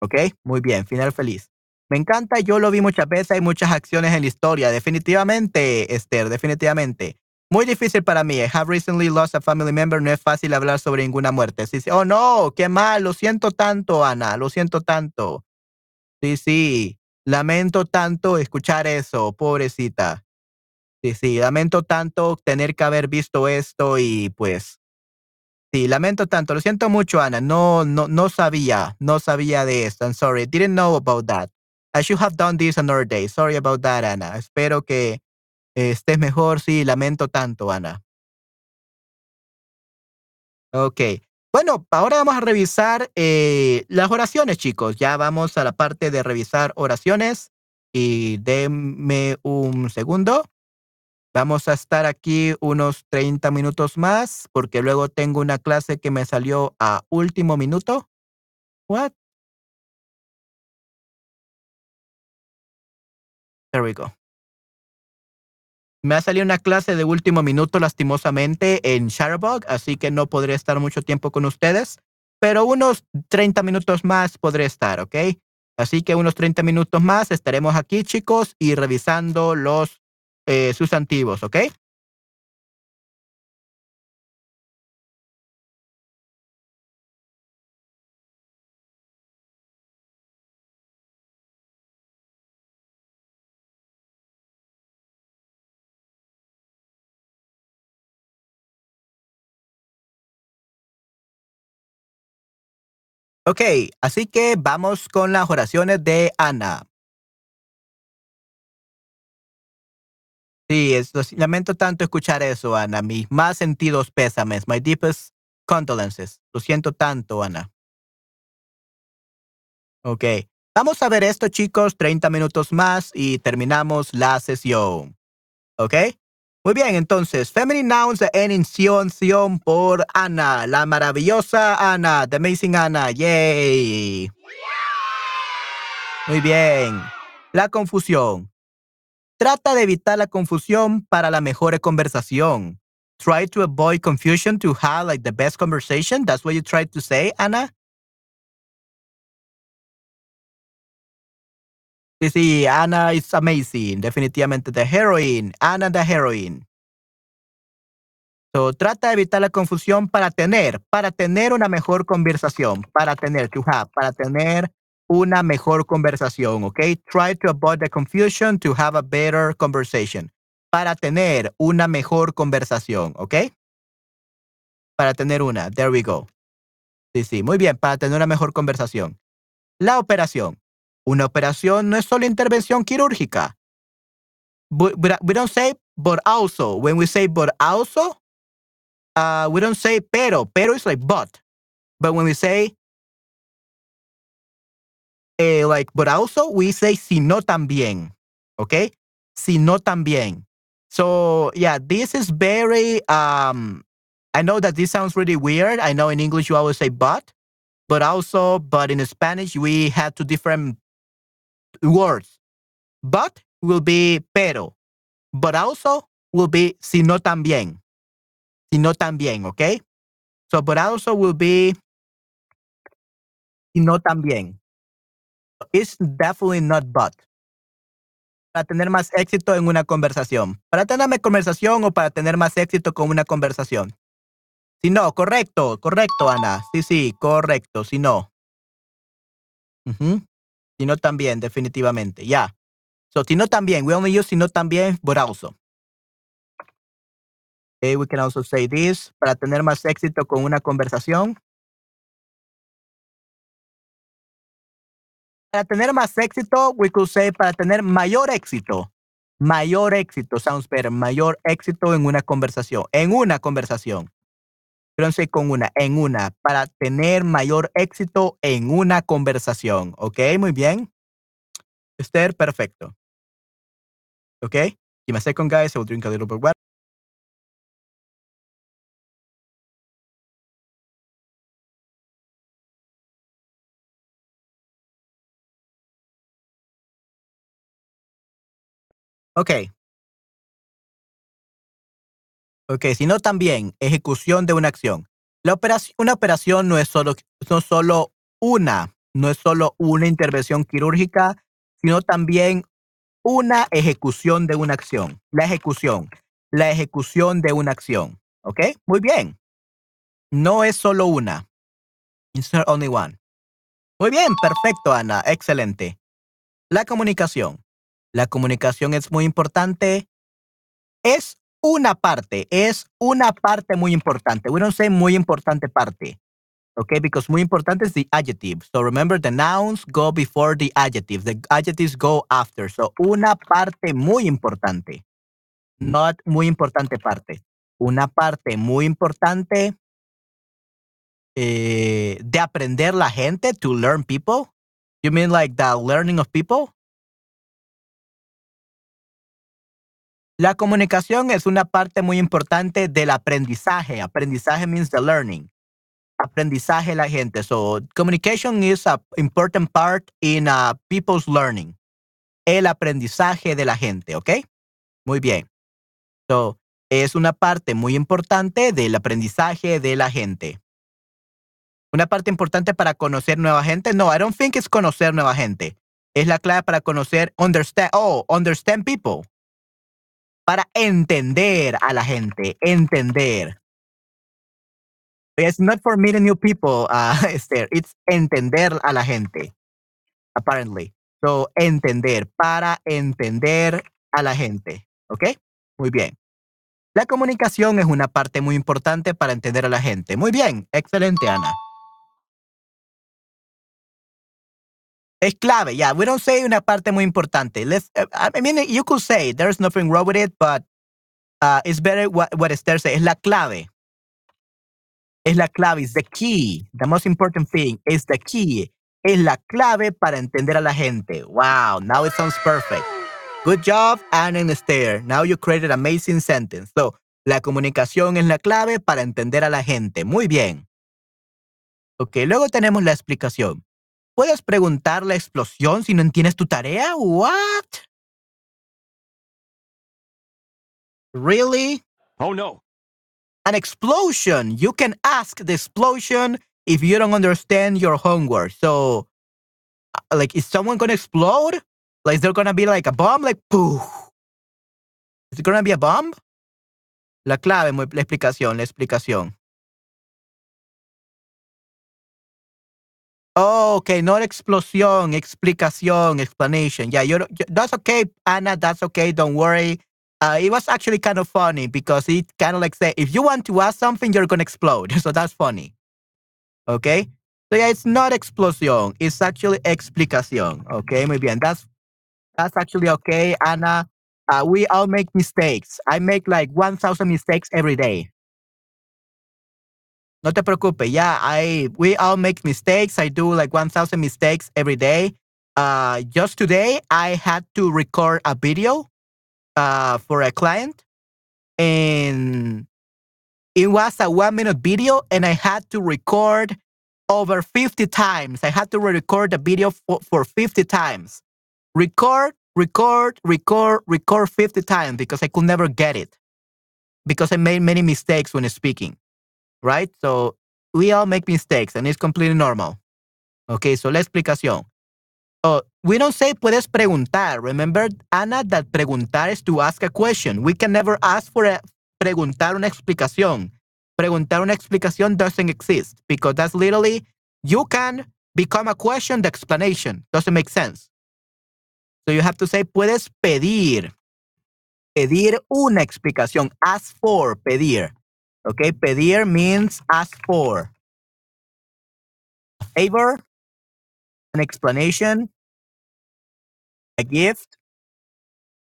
¿Ok? Muy bien, final feliz. Me encanta, yo lo vi muchas veces, hay muchas acciones en la historia. Definitivamente, Esther, definitivamente. Muy difícil para mí. I have recently lost a family member. No es fácil hablar sobre ninguna muerte. Sí, sí. Oh, no, qué mal. Lo siento tanto, Ana. Lo siento tanto. Sí, sí. Lamento tanto escuchar eso, pobrecita. Sí, sí, lamento tanto tener que haber visto esto y pues sí, lamento tanto. Lo siento mucho, Ana. No, no, no sabía, no sabía de esto. I'm sorry. Didn't know about that. I should have done this another day. Sorry about that, Ana. Espero que estés mejor. Sí, lamento tanto, Ana. Ok. Bueno, ahora vamos a revisar eh, las oraciones, chicos. Ya vamos a la parte de revisar oraciones. Y denme un segundo. Vamos a estar aquí unos 30 minutos más porque luego tengo una clase que me salió a último minuto. What? There we go. Me ha salido una clase de último minuto lastimosamente en Shutterbug, así que no podré estar mucho tiempo con ustedes, pero unos 30 minutos más podré estar, ¿ok? Así que unos 30 minutos más estaremos aquí, chicos, y revisando los eh, sustantivos, ¿ok? Ok, así que vamos con las oraciones de Ana. Sí, es, lamento tanto escuchar eso, Ana. Mis más sentidos pésames. My deepest condolences. Lo siento tanto, Ana. Ok. Vamos a ver esto, chicos. 30 minutos más y terminamos la sesión. ¿Ok? Muy bien, entonces, feminine nouns en iniciación por Ana, la maravillosa Ana, the amazing Ana. Yay. Muy bien. La confusión. Trata de evitar la confusión para la mejor conversación. Try to avoid confusion to have like the best conversation. That's what you tried to say, Ana. Sí, sí, Ana is amazing. Definitivamente the heroine. Ana the heroine. So, trata de evitar la confusión para tener, para tener una mejor conversación, para tener, to have, para tener una mejor conversación, ¿ok? Try to avoid the confusion to have a better conversation. Para tener una mejor conversación, ¿ok? Para tener una. There we go. Sí, sí, muy bien, para tener una mejor conversación. La operación. Una operación no es solo intervención quirúrgica. we don't say but also. When we say but also, uh, we don't say pero. Pero is like but. But when we say eh, like, but also we say sino también, okay? Sino también. So yeah, this is very. Um, I know that this sounds really weird. I know in English you always say but, but also, but in Spanish we have two different words. But will be pero, but also will be sino también. Sino también, okay? So, but also will be sino también. It's definitely not but. Para tener más éxito en una conversación. Para tener más conversación o para tener más éxito con una conversación. Si no, correcto, correcto, Ana. Sí, sí, correcto. Si no. Si no, también, definitivamente. Ya. Yeah. So, si no, también. We only use si no, también, but also. Okay, we can also say this. Para tener más éxito con una conversación. Para tener más éxito, we could say para tener mayor éxito. Mayor éxito, sounds better. Mayor éxito en una conversación. En una conversación. Con una, en una. Para tener mayor éxito en una conversación. Ok, muy bien. Esther, perfecto. Ok, give me a second, guys. I will drink a little bit water. Ok. Ok, sino también ejecución de una acción. La operación, una operación no es solo, no solo una, no es solo una intervención quirúrgica, sino también una ejecución de una acción. La ejecución, la ejecución de una acción. ¿Ok? Muy bien. No es solo una. It's only one. Muy bien, perfecto, Ana. Excelente. La comunicación. La comunicación es muy importante. Es una parte, es una parte muy importante. We don't say muy importante parte. Okay, because muy importante is the adjective. So remember the nouns go before the adjectives. The adjectives go after. So una parte muy importante. Not muy importante parte. Una parte muy importante eh, de aprender la gente, to learn people. You mean like the learning of people? La comunicación es una parte muy importante del aprendizaje. Aprendizaje means the learning. Aprendizaje la gente. So communication is an important part in uh, people's learning. El aprendizaje de la gente, ¿ok? Muy bien. So es una parte muy importante del aprendizaje de la gente. Una parte importante para conocer nueva gente. No, I don't think it's conocer nueva gente. Es la clave para conocer, understand, oh, understand people para entender a la gente, entender. It's not for meeting new people, uh, Esther. It's entender a la gente, apparently. So, entender, para entender a la gente. ¿Ok? Muy bien. La comunicación es una parte muy importante para entender a la gente. Muy bien. Excelente, Ana. Es clave, yeah. We don't say una parte muy importante. Uh, I mean, you could say there's nothing wrong with it, but uh, it's better what, what Esther said. Es la clave. Es la clave, is the key. The most important thing is the key. Es la clave para entender a la gente. Wow, now it sounds perfect. Good job, Anne and Esther. Now you created an amazing sentence. So, la comunicación es la clave para entender a la gente. Muy bien. Ok, luego tenemos la explicación. ¿Puedes preguntar la explosión si no entiendes tu tarea? What? Really? Oh no. An explosion. You can ask the explosion if you don't understand your homework. So, uh, like, is someone to explode? Like, is there to be like a bomb? Like, poof. Is it to be a bomb? La clave, la explicación, la explicación. Oh, okay, not explosión, explicación, explanation. Yeah, you're, that's okay, Anna. That's okay. Don't worry. Uh, it was actually kind of funny because it kind of like say, if you want to ask something, you're gonna explode. So that's funny. Okay. So yeah, it's not explosión. It's actually explicación. Okay, muy bien. That's that's actually okay, Anna. Uh, we all make mistakes. I make like 1,000 mistakes every day. No te preocupes. Yeah, I we all make mistakes. I do like 1000 mistakes every day. Uh, just today I had to record a video uh, for a client and it was a 1 minute video and I had to record over 50 times. I had to record the video for, for 50 times. Record, record, record, record 50 times because I could never get it. Because I made many mistakes when speaking right? So we all make mistakes and it's completely normal. Okay, so la explicación. We don't say puedes preguntar. Remember, Ana, that preguntar is to ask a question. We can never ask for a preguntar una explicación. Preguntar una explicación doesn't exist because that's literally you can become a question the explanation. Doesn't make sense. So you have to say puedes pedir. pedir una explicación. Ask for, pedir. Okay, pedir means ask for. A favor, an explanation, a gift,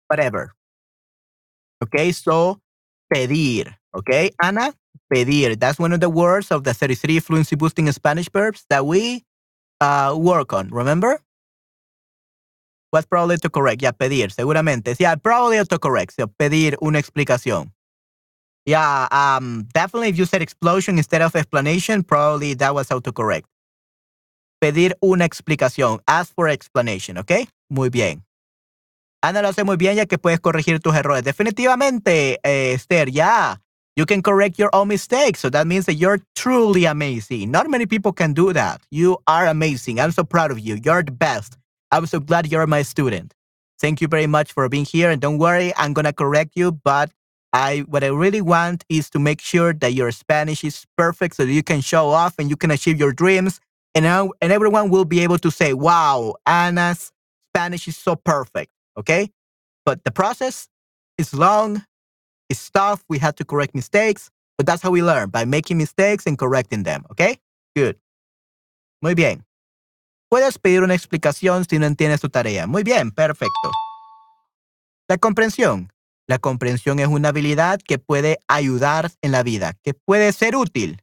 whatever. Okay, so pedir. Okay, Ana, pedir. That's one of the words of the 33 fluency boosting Spanish verbs that we uh, work on. Remember? What's probably to correct? Yeah, pedir, seguramente. Yeah, probably autocorrect. So, pedir una explicación. Yeah, um, definitely if you said explosion instead of explanation, probably that was autocorrect. Pedir una explicación. Ask for explanation, ¿ok? Muy bien. Ana lo hace muy bien ya que puedes corregir tus errores. Definitivamente, eh, Esther, yeah. You can correct your own mistakes. So that means that you're truly amazing. Not many people can do that. You are amazing. I'm so proud of you. You're the best. I'm so glad you're my student. Thank you very much for being here. And don't worry, I'm going to correct you. But I, what I really want is to make sure that your Spanish is perfect so that you can show off and you can achieve your dreams. And, and everyone will be able to say, wow, Anna's Spanish is so perfect. Okay. But the process is long, it's tough. We had to correct mistakes, but that's how we learn by making mistakes and correcting them. Okay. Good. Muy bien. Puedes pedir una explicación si no entiendes tu tarea. Muy bien, perfecto. La comprensión. La comprensión es una habilidad que puede ayudar en la vida, que puede ser útil.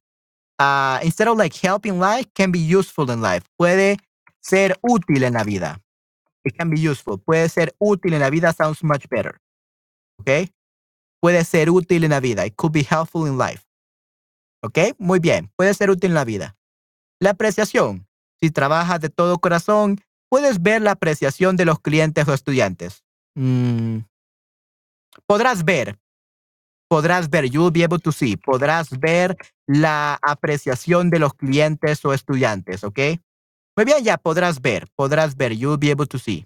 Uh, instead of like helping life, can be useful in life. Puede ser útil en la vida. It can be useful. Puede ser útil en la vida sounds much better. Okay? Puede ser útil en la vida. It could be helpful in life. ¿Ok? Muy bien. Puede ser útil en la vida. La apreciación. Si trabajas de todo corazón, puedes ver la apreciación de los clientes o estudiantes. Mm. Podrás ver. Podrás ver. You will be able to see. Podrás ver la apreciación de los clientes o estudiantes. ¿Ok? Muy bien, ya podrás ver. Podrás ver. You will be able to see.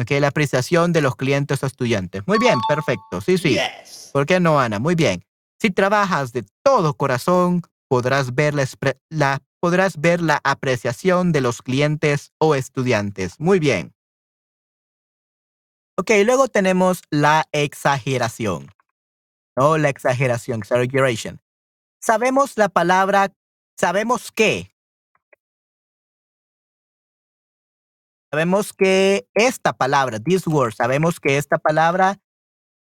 Ok, la apreciación de los clientes o estudiantes. Muy bien, perfecto. Sí, sí. ¿Por qué no, Ana? Muy bien. Si trabajas de todo corazón, podrás ver la, podrás ver la apreciación de los clientes o estudiantes. Muy bien. Ok, luego tenemos la exageración. No, la exageración, exaggeration. Sabemos la palabra, sabemos que. Sabemos que esta palabra, this word, sabemos que esta palabra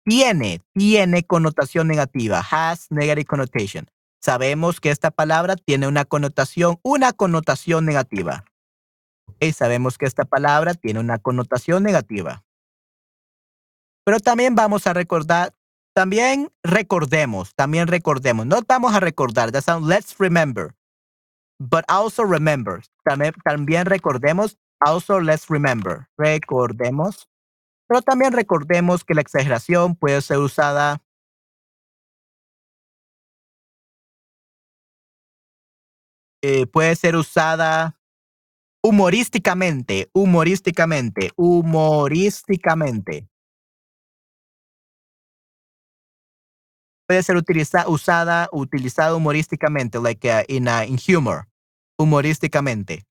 tiene, tiene connotación negativa, has negative connotation sabemos que esta palabra tiene una connotación, una connotación negativa. Y sabemos que esta palabra tiene una connotación negativa. Pero también vamos a recordar, también recordemos, también recordemos. No vamos a recordar, let's remember. But also remember. También, también recordemos, also let's remember. Recordemos. Pero también recordemos que la exageración puede ser usada Eh, puede ser usada humorísticamente, humorísticamente, humorísticamente. Puede ser utiliza, usada, utilizada humorísticamente, like uh, in, uh, in humor, humorísticamente.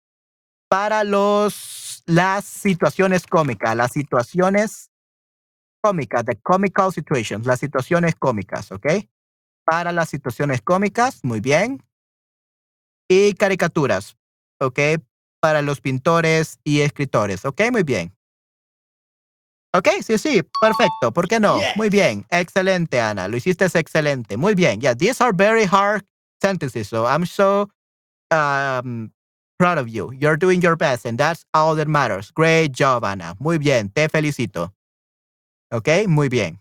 Para los, las situaciones cómicas, las situaciones cómicas, the comical situations, las situaciones cómicas, ¿ok? Para las situaciones cómicas, muy bien y caricaturas, ¿ok? Para los pintores y escritores, ¿ok? Muy bien. Ok, sí, sí, perfecto. ¿Por qué no? Muy bien. Excelente, Ana. Lo hiciste excelente. Muy bien. Yeah, these are very hard sentences. So I'm so um, proud of you. You're doing your best, and that's all that matters. Great job, Ana. Muy bien. Te felicito. Ok, muy bien.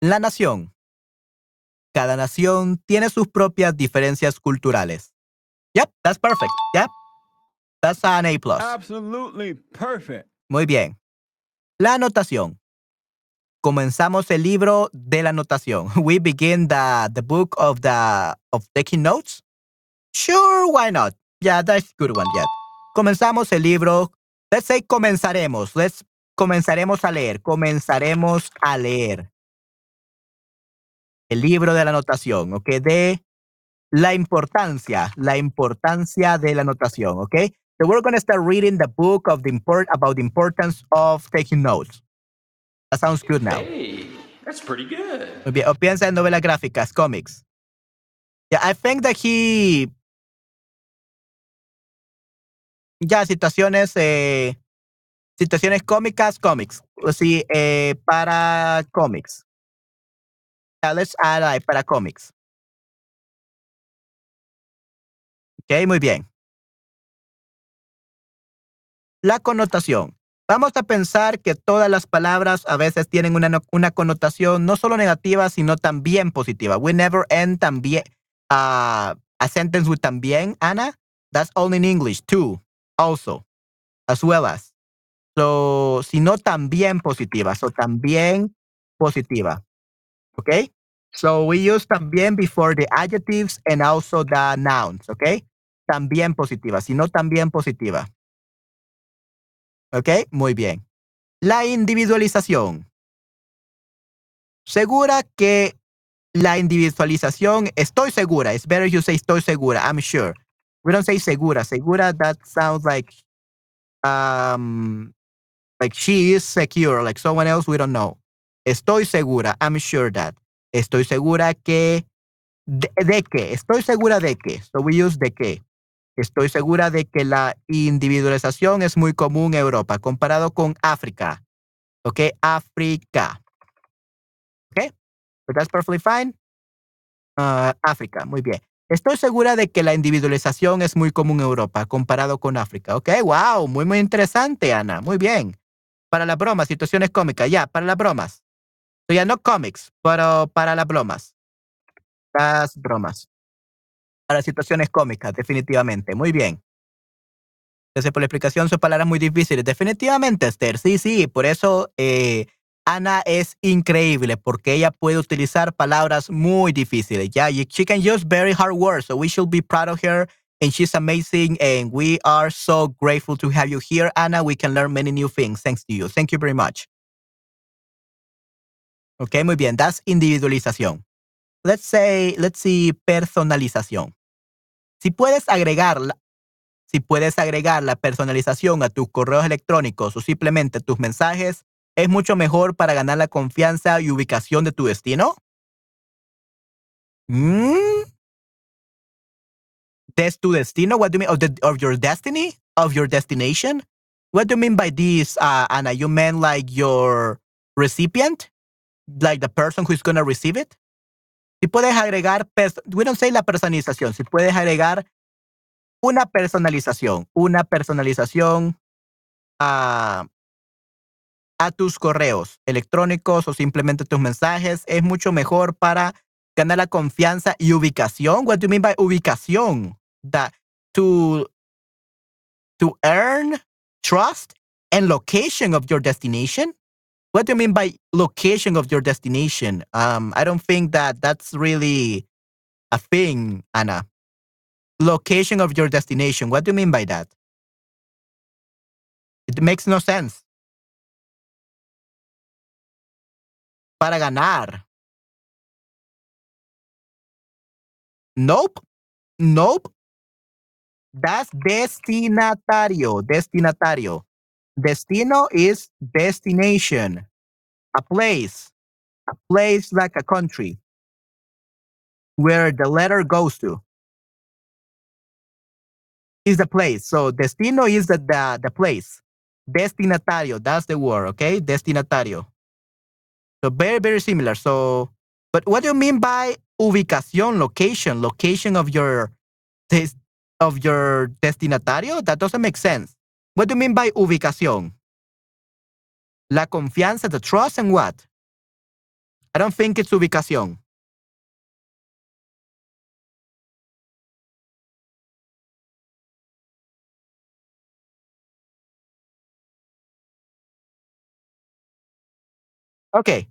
La nación. Cada nación tiene sus propias diferencias culturales. Yep, that's perfect. Yep. That's an A+. Absolutely perfect. Muy bien. La anotación. Comenzamos el libro de la anotación. We begin the, the book of the of taking notes. Sure, why not? Yeah, that's a good one. Yeah. Comenzamos el libro. Let's say comenzaremos. Let's comenzaremos a leer. Comenzaremos a leer el libro de la anotación, ¿ok? De la importancia, la importancia de la anotación, ¿ok? So we're gonna start reading the book of the import about the importance of taking notes. That sounds good now. Hey, that's pretty good. Muy bien. O piensa en novelas gráficas, comics. Yeah, I think that he. Ya, situaciones, eh, situaciones cómicas, comics. Sí, eh, para comics. Yeah, let's add like, para comics. Ok, muy bien. La connotación. Vamos a pensar que todas las palabras a veces tienen una, una connotación no solo negativa, sino también positiva. We never end también uh, a sentence with también, Anna. That's only in English, too, also, as well as. So, sino también positiva. So, también positiva. Okay? So, we use también before the adjectives and also the nouns. Okay? También positiva, sino también positiva. ¿Ok? Muy bien. La individualización. Segura que la individualización, estoy segura. It's better you say estoy segura. I'm sure. We don't say segura. Segura, that sounds like, um, like she is secure, like someone else we don't know. Estoy segura. I'm sure that. Estoy segura que, de, de. Estoy segura de que. So we use de que. Estoy segura de que la individualización es muy común en Europa comparado con África. ¿Ok? África. ¿Ok? But that's perfectly fine. Ah, África, muy bien. Estoy segura de que la individualización es muy común en Europa comparado con África. ¿Ok? Wow, muy, muy interesante, Ana. Muy bien. Para las bromas, situaciones cómicas. Ya, para las bromas. So, ya no comics, pero para las bromas. Las bromas para situaciones cómicas, definitivamente. Muy bien. Gracias por la explicación. Son palabras muy difíciles. Definitivamente, Esther. Sí, sí. Por eso eh, Ana es increíble, porque ella puede utilizar palabras muy difíciles. Ya, yeah, she can use very hard words. So we should be proud of her. And she's amazing. And we are so grateful to have you here, Anna. We can learn many new things thanks to you. Thank you very much. Ok, muy bien. That's individualización. Let's say, let's see, personalización. Si puedes agregar la, si puedes agregar la personalización a tus correos electrónicos o simplemente tus mensajes, es mucho mejor para ganar la confianza y ubicación de tu destino. Mm? ¿Des tu destino? What do you mean? Of, the, of your destiny? Of your destination? What do you mean by this, uh, Anna? You mean like your recipient? Like the person who's going to receive it? Si puedes agregar, we don't say la personalización, si puedes agregar una personalización, una personalización a, a tus correos electrónicos o simplemente tus mensajes, es mucho mejor para ganar la confianza y ubicación. What do you mean by ubicación? That to, to earn trust and location of your destination? What do you mean by location of your destination? Um, I don't think that that's really a thing, Anna. Location of your destination. What do you mean by that? It makes no sense. Para ganar. Nope. Nope. That's destinatario. Destinatario. Destino is destination, a place, a place like a country where the letter goes to. Is the place. So destino is the, the, the place. Destinatario, that's the word, okay? Destinatario. So very, very similar. So, but what do you mean by ubicación, location, location of your of your destinatario? That doesn't make sense. What do you mean by ubicación? La confianza, the trust, and what? I don't think it's ubicación. Okay.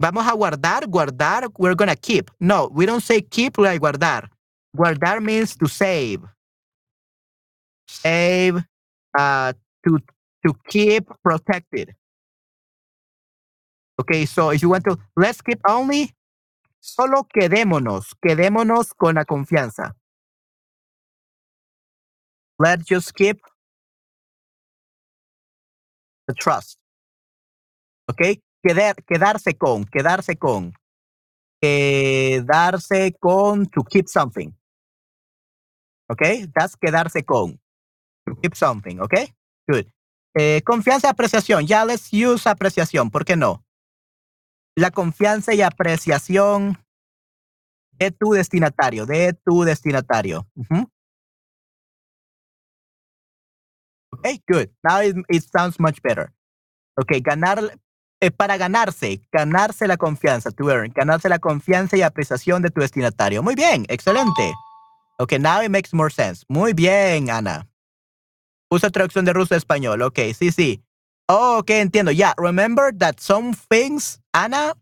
Vamos a guardar, guardar, we're to keep. No, we don't say keep like guardar. Guardar means to save. Save, uh, to, to keep protected. Okay, so if you want to, let's keep only, solo quedémonos, quedémonos con la confianza. Let's just skip the trust. ¿Ok? Quedar, quedarse con, quedarse con. Quedarse con to keep something. ¿Ok? That's quedarse con. Keep something. ¿Ok? Good. Eh, confianza y apreciación. Ya let's use apreciación. ¿Por qué no? La confianza y apreciación de tu destinatario. De tu destinatario. Okay, good. Now it, it sounds much better. Okay, ganar, eh, para ganarse, ganarse la confianza, to earn, ganarse la confianza y apreciación de tu destinatario. Muy bien, excelente. Okay, now it makes more sense. Muy bien, Ana. Usa traducción de ruso a español. Okay, sí, sí. Oh, okay, entiendo. Yeah, remember that some things, Ana,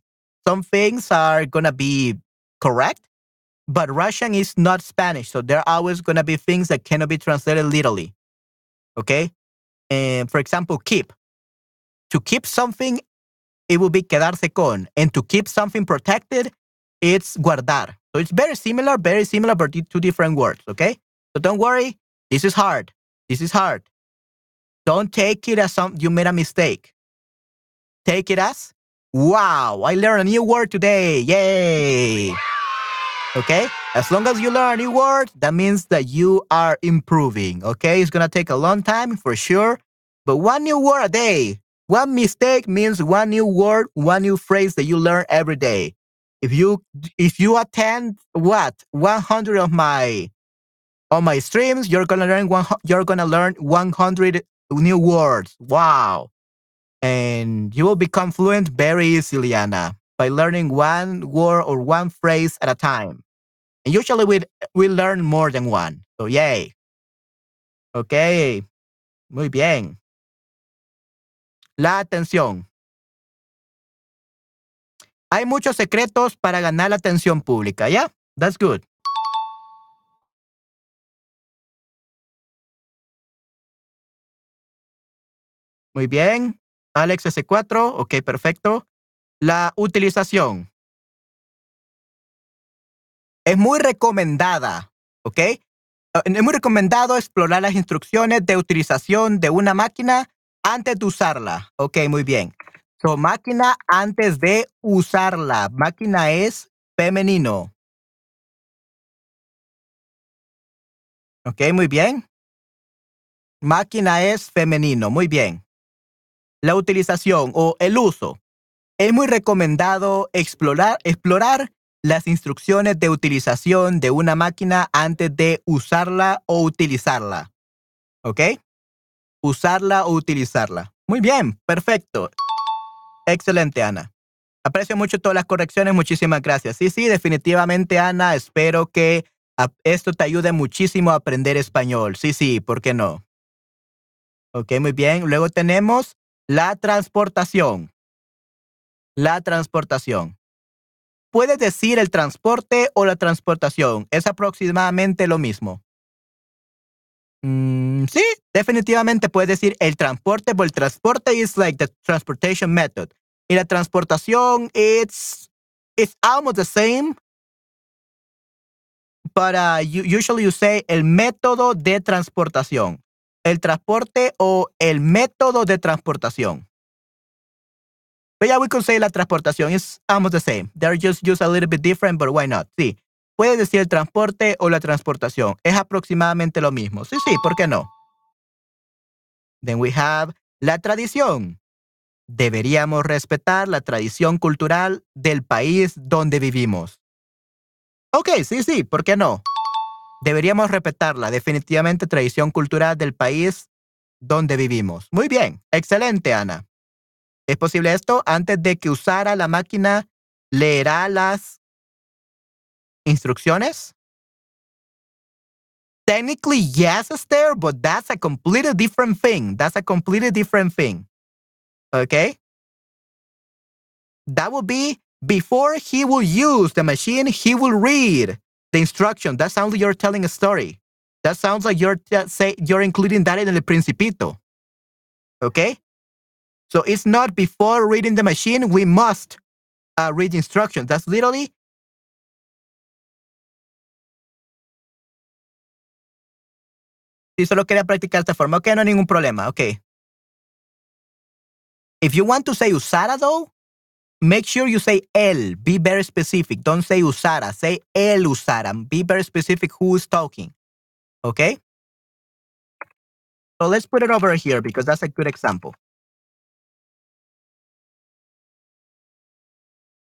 some things are gonna be correct, but Russian is not Spanish, so there are always gonna be things that cannot be translated literally. Okay? And for example, keep. To keep something, it will be quedarse con. And to keep something protected, it's guardar. So it's very similar, very similar, but two different words. Okay? So don't worry. This is hard. This is hard. Don't take it as some you made a mistake. Take it as wow, I learned a new word today. Yay. Okay? As long as you learn a new word, that means that you are improving. Okay? It's gonna take a long time for sure, but one new word a day. One mistake means one new word, one new phrase that you learn every day. If you if you attend what 100 of my on my streams, you're gonna learn one. You're gonna learn 100 new words. Wow! And you will become fluent very easily, Anna, by learning one word or one phrase at a time. And usually we we learn more than one. So yay. Okay. Muy bien. La atención. Hay muchos secretos para ganar la atención pública, ¿ya? That's good. Muy bien. Alex S4, ok, perfecto. La utilización. Es muy recomendada, ¿ok? Es muy recomendado explorar las instrucciones de utilización de una máquina antes de usarla. Ok, muy bien. So, máquina antes de usarla. Máquina es femenino. Ok, muy bien. Máquina es femenino. Muy bien. La utilización o el uso. Es muy recomendado explorar, explorar las instrucciones de utilización de una máquina antes de usarla o utilizarla. ¿Ok? Usarla o utilizarla. Muy bien, perfecto. Excelente, Ana. Aprecio mucho todas las correcciones. Muchísimas gracias. Sí, sí, definitivamente, Ana. Espero que esto te ayude muchísimo a aprender español. Sí, sí, ¿por qué no? Ok, muy bien. Luego tenemos la transportación. La transportación. Puedes decir el transporte o la transportación. Es aproximadamente lo mismo. Mm, sí, definitivamente puedes decir el transporte, pero el transporte is like the transportation method. Y la transportación, it's, it's almost the same. But uh, usually you say el método de transportación. El transporte o el método de transportación. But yeah, we could say la transportación is almost the same. They're just used a little bit different, but why not? Sí. Puede decir el transporte o la transportación. Es aproximadamente lo mismo. Sí, sí, ¿por qué no? Then we have la tradición. Deberíamos respetar la tradición cultural del país donde vivimos. Ok, sí, sí, ¿por qué no? Deberíamos respetarla. Definitivamente tradición cultural del país donde vivimos. Muy bien, excelente, Ana. ¿Es posible esto? Antes de que usara la máquina, leerá las instrucciones? Technically, yes, Esther, but that's a completely different thing. That's a completely different thing. Okay? That would be before he will use the machine, he will read the instruction. That sounds like you're telling a story. That sounds like you're say you're including that in the principito. Okay? So it's not before reading the machine, we must uh, read instructions. That's literally Si solo quería practicar esta forma, ok, no hay ningún problema, ok. If you want to say usara though, make sure you say el. Be very specific. Don't say usara. Say el usara. Be very specific who is talking. Okay? So let's put it over here because that's a good example.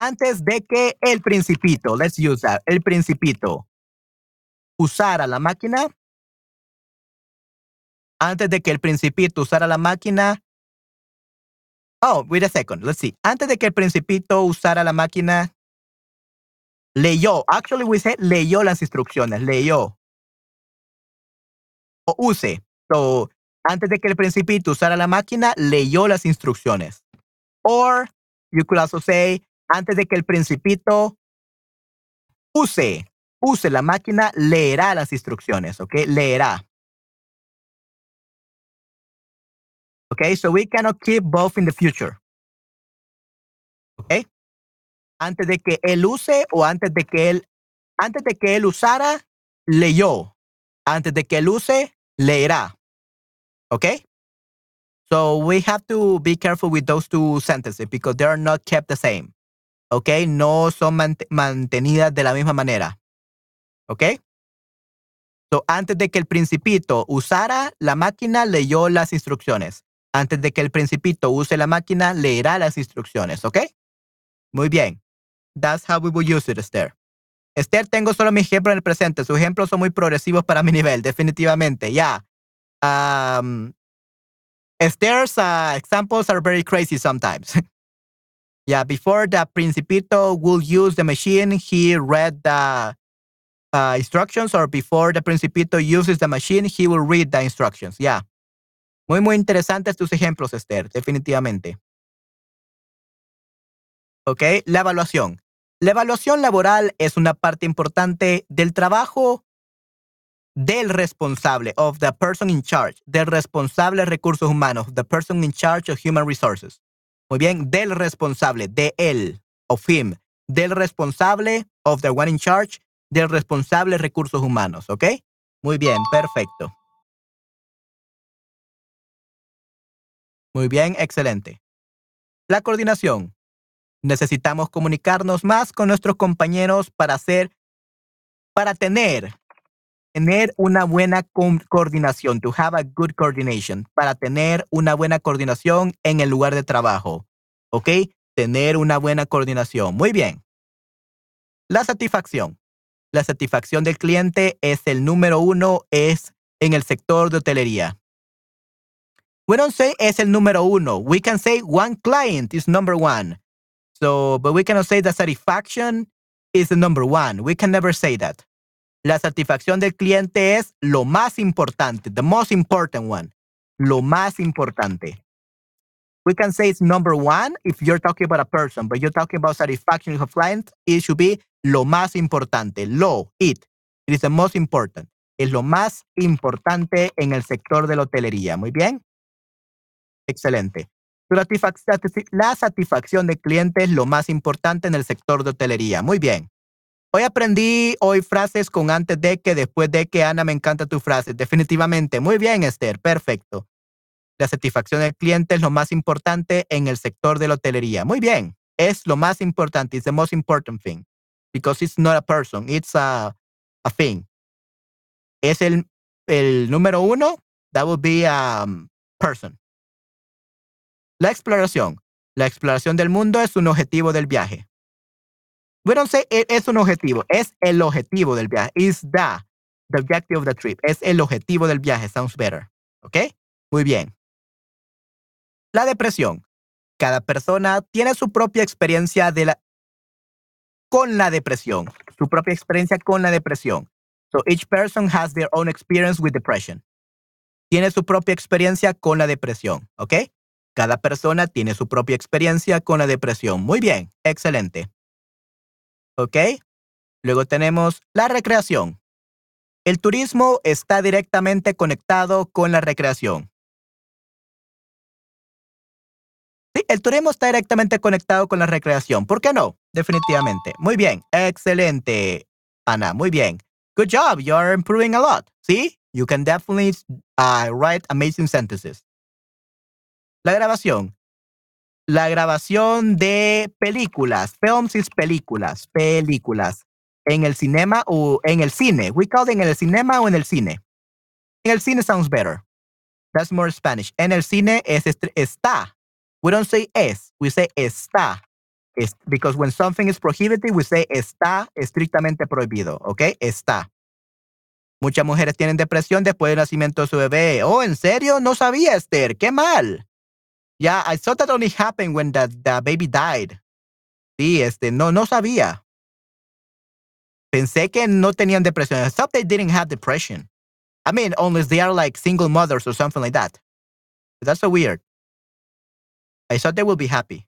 Antes de que el principito, let's use that, el principito usara la máquina, antes de que el principito usara la máquina. Oh, wait a second. Let's see. Antes de que el principito usara la máquina, leyó. Actually, we say leyó las instrucciones. Leyó. O use. So, antes de que el principito usara la máquina, leyó las instrucciones. Or, you could also say, antes de que el principito use, use la máquina, leerá las instrucciones, ¿ok? Leerá. Okay, so we cannot keep both in the future. Okay? Antes de que él use o antes de que él, antes de que él usara, leyó. Antes de que él use, leerá. Okay? So we have to be careful with those two sentences because they are not kept the same. Okay? No son mantenidas de la misma manera. Okay? So antes de que el principito usara la máquina, leyó las instrucciones. Antes de que el principito use la máquina, leerá las instrucciones, ¿ok? Muy bien. That's how we will use it, Esther. Esther, tengo solo mi ejemplo en el presente. Sus ejemplos son muy progresivos para mi nivel, definitivamente. Ya. Yeah. Um, Esther's uh, examples are very crazy sometimes. yeah, before the Principito will use the machine, he read the uh, instructions, or before the Principito uses the machine, he will read the instructions. Yeah. Muy, muy interesantes tus ejemplos, Esther, definitivamente. ¿Ok? La evaluación. La evaluación laboral es una parte importante del trabajo del responsable, of the person in charge, del responsable de recursos humanos, the person in charge of human resources. Muy bien, del responsable, de él, of him, del responsable, of the one in charge, del responsable de recursos humanos, ¿ok? Muy bien, perfecto. Muy bien, excelente. La coordinación. Necesitamos comunicarnos más con nuestros compañeros para hacer, para tener, tener una buena coordinación, to have a good coordination, para tener una buena coordinación en el lugar de trabajo. ¿Ok? Tener una buena coordinación. Muy bien. La satisfacción. La satisfacción del cliente es el número uno, es en el sector de hotelería. We don't say es el número uno. We can say one client is number one. So, but we cannot say that satisfaction is the number one. We can never say that. La satisfacción del cliente es lo más importante, the most important one. Lo más importante. We can say it's number one if you're talking about a person, but you're talking about satisfaction of a client, it should be lo más importante. Lo, it. It is the most important. Es lo más importante en el sector de la hotelería. Muy bien. Excelente. La satisfacción del cliente es lo más importante en el sector de hotelería. Muy bien. Hoy aprendí hoy frases con antes de que, después de que, Ana, me encanta tu frase. Definitivamente. Muy bien, Esther. Perfecto. La satisfacción del cliente es lo más importante en el sector de la hotelería. Muy bien. Es lo más importante. It's the most important thing. Because it's not a person. It's a, a thing. Es el, el número uno. That would be a um, person. La exploración. La exploración del mundo es un objetivo del viaje. We es un objetivo, es el objetivo del viaje. Is the, the objective of the trip. Es el objetivo del viaje. Sounds better. ¿Ok? Muy bien. La depresión. Cada persona tiene su propia experiencia de la, con la depresión. Su propia experiencia con la depresión. So each person has their own experience with depression. Tiene su propia experiencia con la depresión. ¿Ok? Cada persona tiene su propia experiencia con la depresión. Muy bien, excelente. ¿Ok? Luego tenemos la recreación. El turismo está directamente conectado con la recreación. Sí, el turismo está directamente conectado con la recreación. ¿Por qué no? Definitivamente. Muy bien, excelente, Ana. Muy bien. Good job. You are improving a lot. ¿Sí? You can definitely uh, write amazing sentences. La grabación. La grabación de películas. Films is películas. Películas. En el cinema o en el cine. We call it en el cinema o en el cine. En el cine sounds better. That's more Spanish. En el cine es está. We don't say es. We say está. Es, because when something is prohibited, we say está estrictamente prohibido. ¿Ok? Está. Muchas mujeres tienen depresión después del nacimiento de su bebé. Oh, ¿en serio? No sabía, Esther. Qué mal. Yeah, I thought that only happened when the, the baby died. Sí, este, no, no sabía. Pensé que no tenían depresión. I thought they didn't have depression. I mean, unless they are like single mothers or something like that. That's so weird. I thought they will be happy.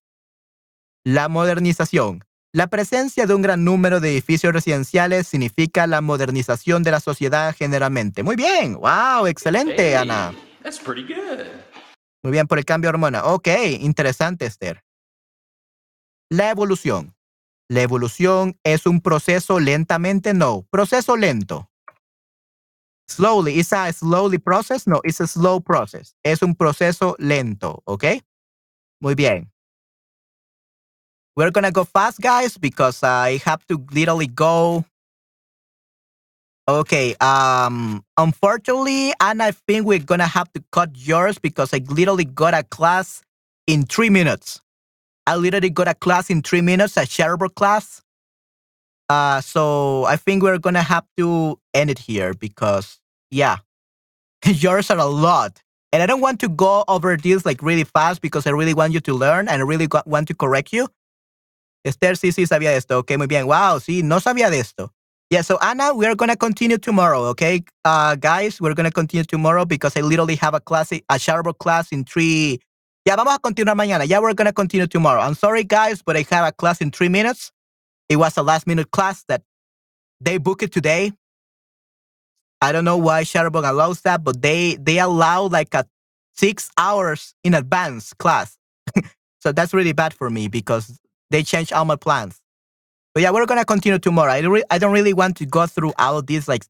La modernización. La presencia de un gran número de edificios residenciales significa la modernización de la sociedad generalmente. Muy bien. Wow, excelente, Ana. That's pretty good. Muy bien, por el cambio de hormona. Ok, interesante, Esther. La evolución. La evolución es un proceso lentamente, no, proceso lento. Slowly, is a slowly process? No, it's a slow process. Es un proceso lento, ¿ok? Muy bien. We're gonna go fast, guys, because I have to literally go. Okay. Um. Unfortunately, and I think we're gonna have to cut yours because I literally got a class in three minutes. I literally got a class in three minutes, a shareable class. Uh, so I think we're gonna have to end it here because yeah, yours are a lot. And I don't want to go over this like really fast because I really want you to learn and I really want to correct you. Esther sí, sí sabía esto. Ok, muy bien. Wow, sí, no sabía de esto. Yeah, so Anna, we're going to continue tomorrow, okay? Uh, guys, we're to continue tomorrow because I literally have a class, a shareable class in three. Yeah, vamos a continuar mañana. Yeah, we're to continue tomorrow. I'm sorry, guys, but I have a class in three minutes. It was a last minute class that they booked it today. I don't know why Shutterbug allows that, but they they allow like a six hours in advance class. so that's really bad for me because they changed all my plans. But yeah, we're gonna continue tomorrow. I, re- I don't really want to go through all of these like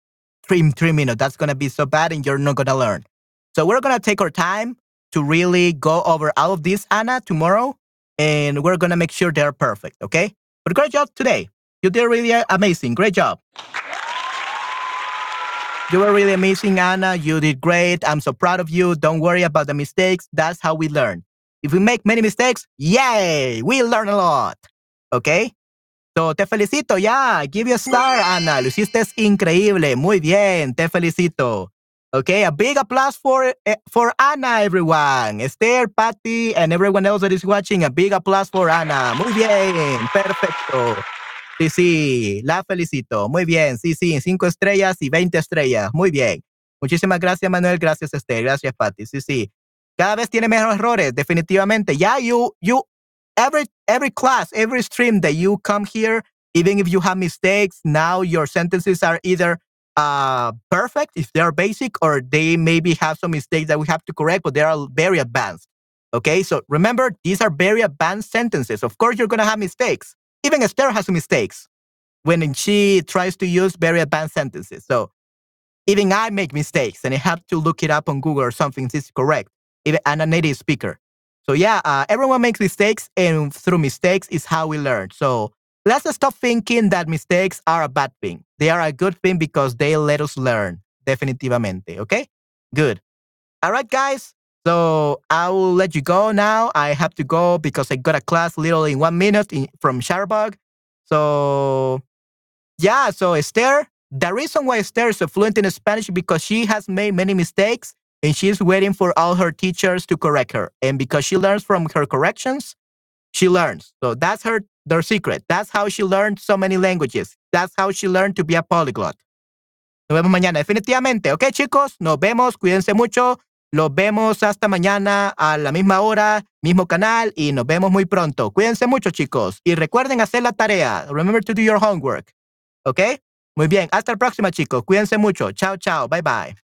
three three minutes. That's gonna be so bad, and you're not gonna learn. So we're gonna take our time to really go over all of this, Anna, tomorrow, and we're gonna make sure they're perfect. Okay? But great job today. You did really amazing. Great job. You were really amazing, Anna. You did great. I'm so proud of you. Don't worry about the mistakes. That's how we learn. If we make many mistakes, yay, we learn a lot. Okay? Te felicito, ya. Give you a star, Ana. Lo hiciste increíble. Muy bien. Te felicito. Okay, a big applause for eh, for Ana, everyone. Esther, Patty, and everyone else that is watching. A big applause for Ana. Muy bien. Perfecto. Sí, sí, la felicito. Muy bien. Sí, sí, cinco estrellas y 20 estrellas. Muy bien. Muchísimas gracias, Manuel. Gracias, Esther. Gracias, Patty. Sí, sí. Cada vez tiene menos errores, definitivamente. Ya, you, you, every, every class, every stream that you come here, even if you have mistakes, now your sentences are either uh, perfect if they are basic or they maybe have some mistakes that we have to correct, but they are very advanced. Okay, so remember, these are very advanced sentences. Of course, you're to have mistakes. Even Esther has mistakes when she tries to use very advanced sentences. So even I make mistakes and I have to look it up on Google or something. This is correct. Even I'm a native speaker. So yeah, uh, everyone makes mistakes, and through mistakes is how we learn. So let's stop thinking that mistakes are a bad thing. They are a good thing because they let us learn. Definitivamente. Okay. Good. All right, guys. So I will let you go now. I have to go because I got a class literally in one minute in, from Sharbug. So yeah, so Esther, the reason why Esther is so fluent in Spanish because she has made many mistakes and she's waiting for all her teachers to correct her. And because she learns from her corrections, she learns. So that's her their secret. That's how she learned so many languages. That's how she learned to be a polyglot. Nos vemos mañana, definitivamente. Ok, chicos, nos vemos. Cuídense mucho. Los vemos hasta mañana a la misma hora, mismo canal y nos vemos muy pronto. Cuídense mucho, chicos. Y recuerden hacer la tarea. Remember to do your homework. ¿Ok? Muy bien. Hasta la próxima, chicos. Cuídense mucho. Chao, chao. Bye, bye.